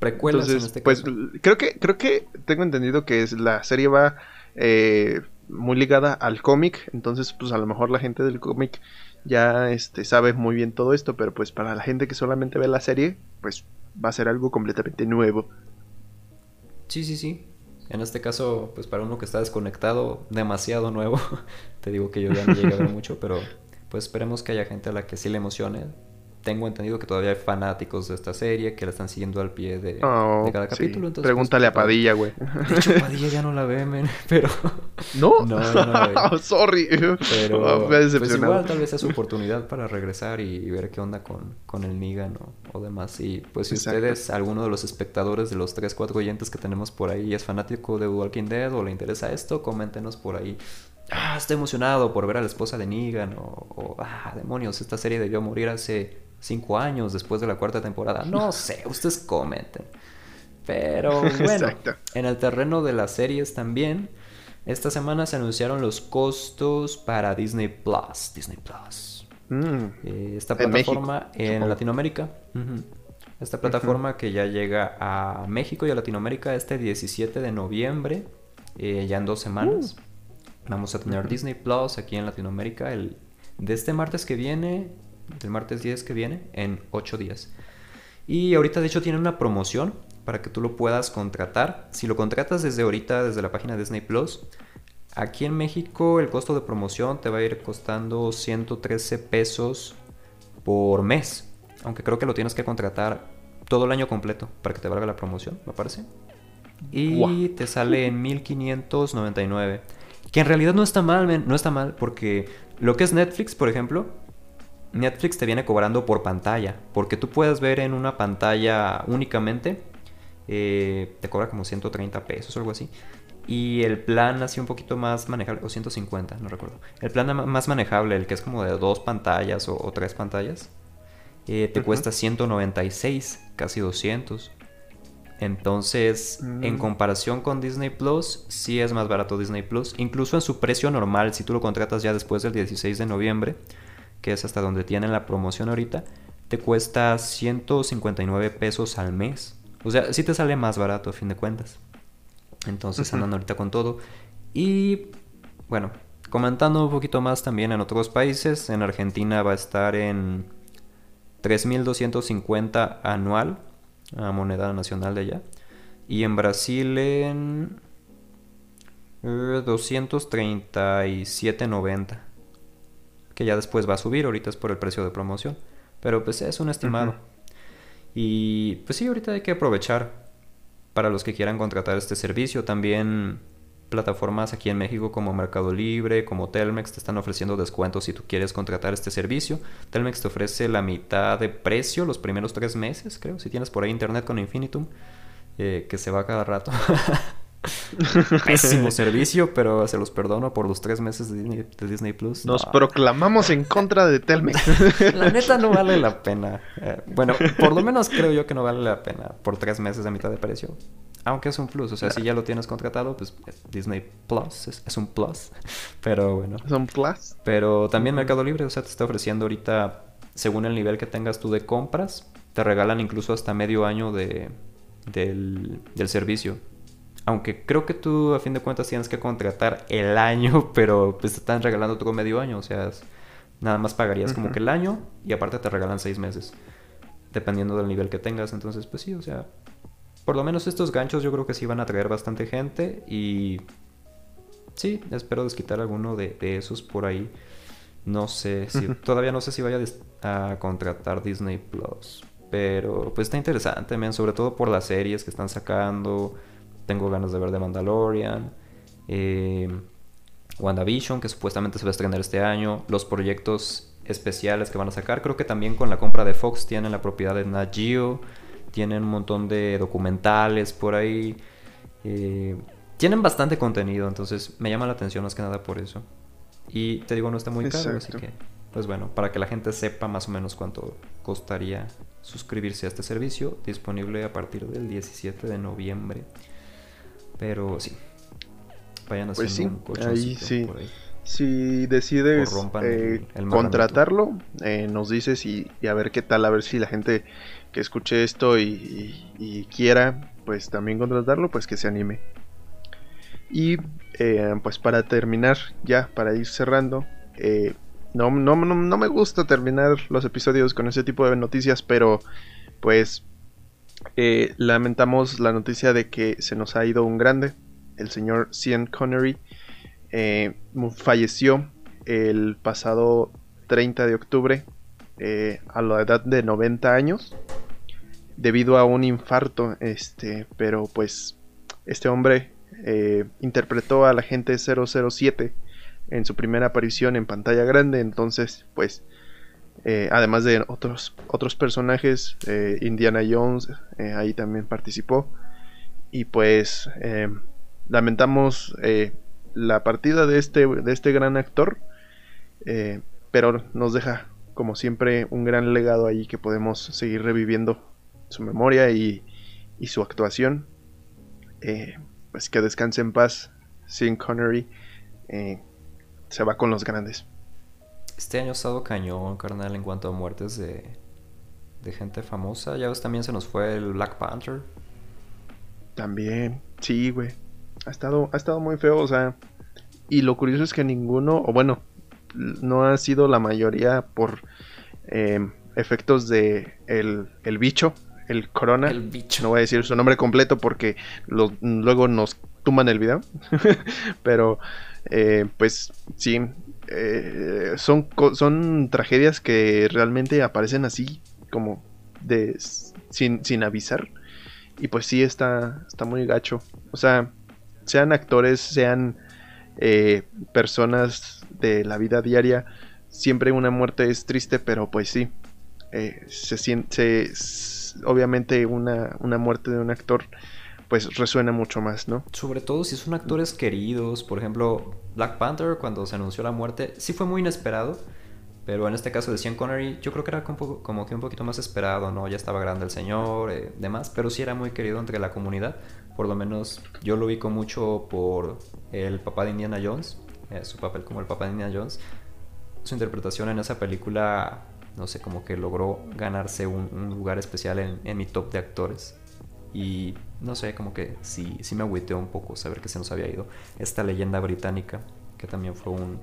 Precuelas en este pues, creo que creo que tengo entendido que es, la serie va eh, muy ligada al cómic, entonces pues a lo mejor la gente del cómic ya este sabe muy bien todo esto, pero pues para la gente que solamente ve la serie, pues va a ser algo completamente nuevo. Sí, sí, sí. En este caso, pues para uno que está desconectado, demasiado nuevo, te digo que yo ya no llegué a mucho, pero pues esperemos que haya gente a la que sí le emocione tengo entendido que todavía hay fanáticos de esta serie que la están siguiendo al pie de, oh, cada capítulo. Entonces, Pregúntale pues, a Padilla, güey. De hecho, Padilla ya no la ve, men, pero... ¿No? No, no la ve. Sorry. Pero oh, pues igual tal vez es su oportunidad para regresar y, ver qué onda con, con el Negan o, demás. Y pues si ustedes, alguno de los espectadores de los 3, 4 oyentes que tenemos por ahí es fanático de Walking Dead o le interesa esto, coméntenos por ahí ah, estoy emocionado por ver a la esposa de Negan o, o, ah, demonios, esta serie debió morir hace cinco años después de la cuarta temporada. No sé, ustedes comenten. Pero bueno, en el terreno de las series también, esta semana se anunciaron los costos para Disney Plus. Disney Plus. Mm. Eh, esta plataforma en, Latinoamérica. Esta plataforma que ya llega a México y a Latinoamérica este 17 de noviembre, eh, ya en dos semanas. Uh. Vamos a tener Disney Plus aquí en Latinoamérica el, de este martes que viene del martes 10 que viene, en 8 días. Y ahorita de hecho tiene una promoción para que tú lo puedas contratar. Si lo contratas desde ahorita, desde la página de Disney Plus, aquí en México el costo de promoción te va a ir costando 113 pesos por mes. Aunque creo que lo tienes que contratar todo el año completo para que te valga la promoción, me parece. Y te sale en 1599. Que en realidad no está mal, no está mal, porque lo que es Netflix, por ejemplo, Netflix te viene cobrando por pantalla, porque tú puedes ver en una pantalla únicamente eh, te cobra como 130 pesos o algo así. Y el plan así un poquito más manejable, o 150, no recuerdo. El plan más manejable, el que es como de dos pantallas o, tres pantallas, eh, te cuesta 196, casi 200. Entonces, en mm. comparación con Disney Plus, sí es más barato Disney Plus. Incluso en su precio normal, si tú lo contratas ya después del 16 de noviembre, que es hasta donde tienen la promoción ahorita, te cuesta 159 pesos al mes. O sea, sí te sale más barato a fin de cuentas. Entonces andan ahorita con todo. Y bueno, comentando un poquito más también en otros países, en Argentina va a estar en 3.250 anual, a moneda nacional de allá. Y en Brasil en 237.90. Que ya después va a subir, ahorita es por el precio de promoción. Pero pues es un estimado. Y pues sí, ahorita hay que aprovechar para los que quieran contratar este servicio. También plataformas aquí en México como Mercado Libre, como Telmex, te están ofreciendo descuentos si tú quieres contratar este servicio. Telmex te ofrece la mitad de precio los primeros tres meses, creo, si tienes por ahí internet con Infinitum, eh, que se va cada rato. Pésimo servicio, pero se los perdono por los tres meses de Disney, Plus. Nos proclamamos en contra de Telmex. la neta no vale la pena. Eh, bueno, por lo menos creo yo que no vale la pena por tres meses de mitad de precio. Aunque es un plus, o sea, si ya lo tienes contratado, pues Disney Plus es, un plus. Pero bueno. Es un plus. Pero también Mercado Libre, o sea, te está ofreciendo ahorita, según el nivel que tengas tú de compras, te regalan incluso hasta medio año de, del, del servicio. Aunque creo que tú a fin de cuentas tienes que contratar el año, pero pues te están regalando todo medio año, o sea, nada más pagarías como que el año y aparte te regalan seis meses, dependiendo del nivel que tengas. Entonces, pues sí, o sea, por lo menos estos ganchos yo creo que sí van a traer bastante gente y sí, espero desquitar alguno de, esos por ahí. No sé si todavía no sé si vaya a contratar Disney Plus, pero pues está interesante, man, sobre todo por las series que están sacando tengo ganas de ver de Mandalorian. Eh, WandaVision, que supuestamente se va a estrenar este año. Los proyectos especiales que van a sacar. Creo que también con la compra de Fox tienen la propiedad de Nat Geo. Tienen un montón de documentales por ahí. Eh, tienen bastante contenido, entonces me llama la atención más que nada por eso. Y te digo, no está muy caro, así que, pues bueno, para que la gente sepa más o menos cuánto costaría suscribirse a este servicio, disponible a partir del 17 de noviembre. Pero sí. Vayan pues sí, ahí sí. Si decides eh, contratarlo, eh, nos dices y, a ver qué tal, a ver si la gente que escuche esto y, quiera, pues también contratarlo, pues que se anime. Y eh, pues para terminar, ya para ir cerrando, no, no, no, no, me gusta terminar los episodios con ese tipo de noticias, pero pues eh, lamentamos la noticia de que se nos ha ido un grande, el señor Sean Connery. Eh, falleció el pasado 30 de octubre eh, a la edad de 90 años debido a un infarto. Este, pero pues este hombre interpretó a la gente 007 en su primera aparición en pantalla grande. Entonces, pues eh, además de otros, otros personajes, eh, Indiana Jones eh, ahí también participó. Y pues lamentamos la partida de este, de este gran actor, pero nos deja como siempre un gran legado ahí que podemos seguir reviviendo su memoria y, y su actuación. pues que descanse en paz, Sean Connery se va con los grandes. Este año ha estado cañón, carnal, en cuanto a muertes de, de gente famosa. Ya ves, también se nos fue el Black Panther. También, sí, güey. Ha estado, ha estado muy feo, o sea. Y lo curioso es que ninguno, o bueno, no ha sido la mayoría por eh, efectos de el, el, bicho, el corona. El bicho. No voy a decir su nombre completo porque luego nos tuman el video. Pero, eh, pues sí, eh, son, son tragedias que realmente aparecen así, como de sin, sin avisar. Y pues sí, está, está muy gacho. O sea, sean actores, sean eh, personas de la vida diaria, siempre una muerte es triste, pero pues sí, eh, se, siente, obviamente una, una muerte de un actor pues resuena mucho más, ¿no? Sobre todo si son actores queridos, por ejemplo, Black Panther cuando se anunció la muerte, sí fue muy inesperado, pero en este caso de Sean Connery yo creo que era como, que un poquito más esperado, ¿no? Ya estaba grande el señor, eh, demás, pero sí era muy querido entre la comunidad, por lo menos yo lo ubico mucho por el papá de Indiana Jones, eh, su papel como el papá de Indiana Jones, su interpretación en esa película, no sé, como que logró ganarse un, lugar especial en, en mi top de actores. Y no sé, como que sí, sí me agüiteó un poco saber que se nos había ido esta leyenda británica, que también fue un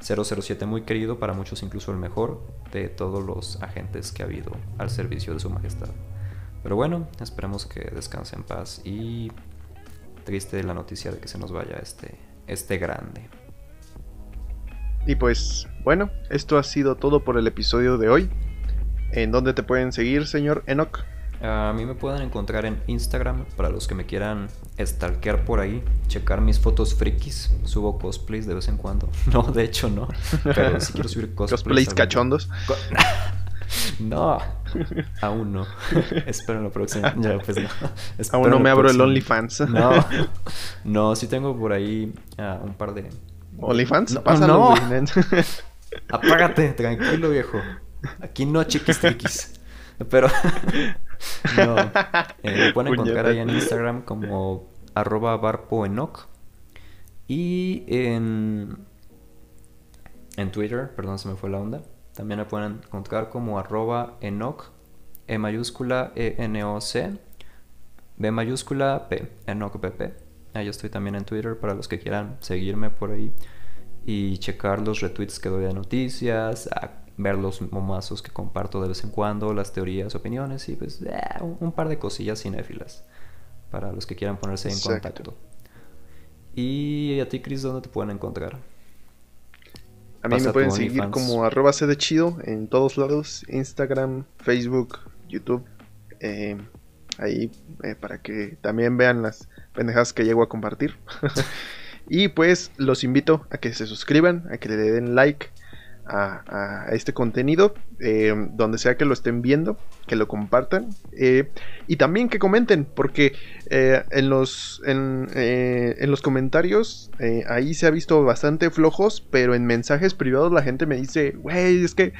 007 muy querido, para muchos incluso el mejor de todos los agentes que ha habido al servicio de su majestad. Pero bueno, esperemos que descanse en paz y triste la noticia de que se nos vaya este, este grande. Y pues bueno, esto ha sido todo por el episodio de hoy. ¿En dónde te pueden seguir, señor Enoch? A mí me pueden encontrar en Instagram para los que me quieran stalkear por ahí, checar mis fotos frikis. Subo cosplays de vez en cuando. No, de hecho no. Pero si quiero subir cosplays. ¿Cosplays cachondos? no, aún no. Espero en lo próximo. Ya, pues no. aún no me abro el OnlyFans. no, no, sí tengo por ahí uh, un par de. ¿OnlyFans? No, Pásalo, no. Apágate, tranquilo, viejo. Aquí no chiquis triquis. Pero no. Eh, pueden encontrar ahí en Instagram como arroba barpoenoc. Y en, en Twitter, perdón, se me fue la onda. También me pueden encontrar como arroba enoc, E mayúscula E N O C, B mayúscula P, enoc PP. Ahí estoy también en Twitter para los que quieran seguirme por ahí y checar los retweets que doy de noticias, ver los momazos que comparto de vez en cuando, las teorías, opiniones y pues eh, un, par de cosillas cinéfilas para los que quieran ponerse en contacto. Y a ti, Chris, ¿dónde te pueden encontrar? A mí me pueden seguir como arroba de chido en todos lados, Instagram, Facebook, YouTube. Eh, ahí eh, para que también vean las pendejadas que llego a compartir. y pues los invito a que se suscriban, a que le den like a, este contenido, eh, donde sea que lo estén viendo, que lo compartan eh, y también que comenten, porque eh, en, los, en, en, los comentarios ahí se ha visto bastante flojos, pero en mensajes privados la gente me dice, güey, es que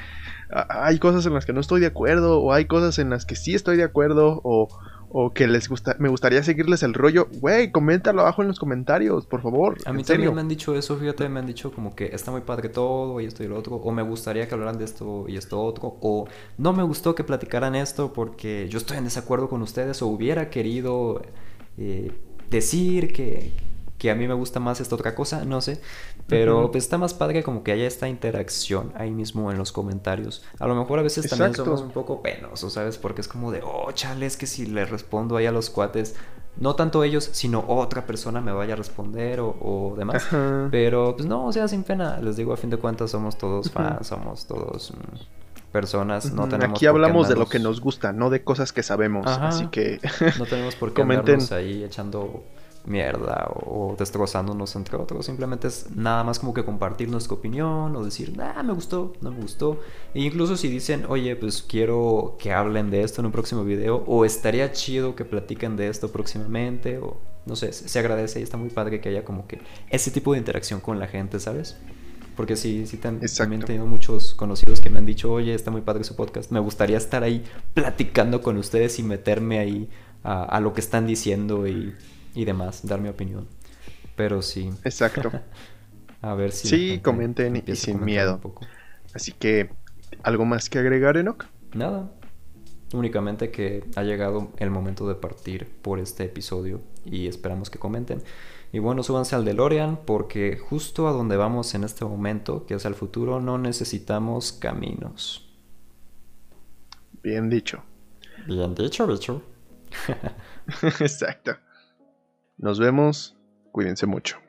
hay cosas en las que no estoy de acuerdo, o hay cosas en las que sí estoy de acuerdo, o o que les gusta, me gustaría seguirles el rollo, güey, coméntalo abajo en los comentarios, por favor. A mí también me han dicho eso, fíjate, me han dicho como que está muy padre todo y esto y lo otro, o me gustaría que hablaran de esto y esto otro, o no me gustó que platicaran esto porque yo estoy en desacuerdo con ustedes, o hubiera querido eh, decir que, que a mí me gusta más esta otra cosa, no sé. Pero pues está más padre como que haya esta interacción ahí mismo en los comentarios. A lo mejor a veces también somos un poco penosos, ¿sabes? Porque es como de, oh, chale, es que si le respondo ahí a los cuates, no tanto ellos, sino otra persona me vaya a responder o, demás. Pero pues no, o sea, sin pena. Les digo, a fin de cuentas somos todos fans, somos todos... Mm, personas, no tenemos Aquí hablamos de lo que nos gusta, no de cosas que sabemos, así que no tenemos por qué Comenten. ahí echando mierda o, destrozándonos entre otros. Simplemente es nada más como que compartir nuestra opinión o decir, ah, me gustó, no me gustó. E incluso si dicen, oye, pues quiero que hablen de esto en un próximo video o estaría chido que platiquen de esto próximamente o no sé, se agradece y está muy padre que haya como que ese tipo de interacción con la gente, ¿sabes? Porque sí, sí también he tenido muchos conocidos que me han dicho, oye, está muy padre su podcast, me gustaría estar ahí platicando con ustedes y meterme ahí a, a lo que están diciendo y y demás, dar mi opinión. Pero sí. Exacto. a ver si. Sí, comenten y sin miedo. Así que, ¿algo más que agregar, Enoch? Nada. Únicamente que ha llegado el momento de partir por este episodio y esperamos que comenten. Y bueno, súbanse al DeLorean porque justo a donde vamos en este momento, que es al futuro, no necesitamos caminos. Bien dicho. Bien dicho, bicho. Exacto. Nos vemos. Cuídense mucho.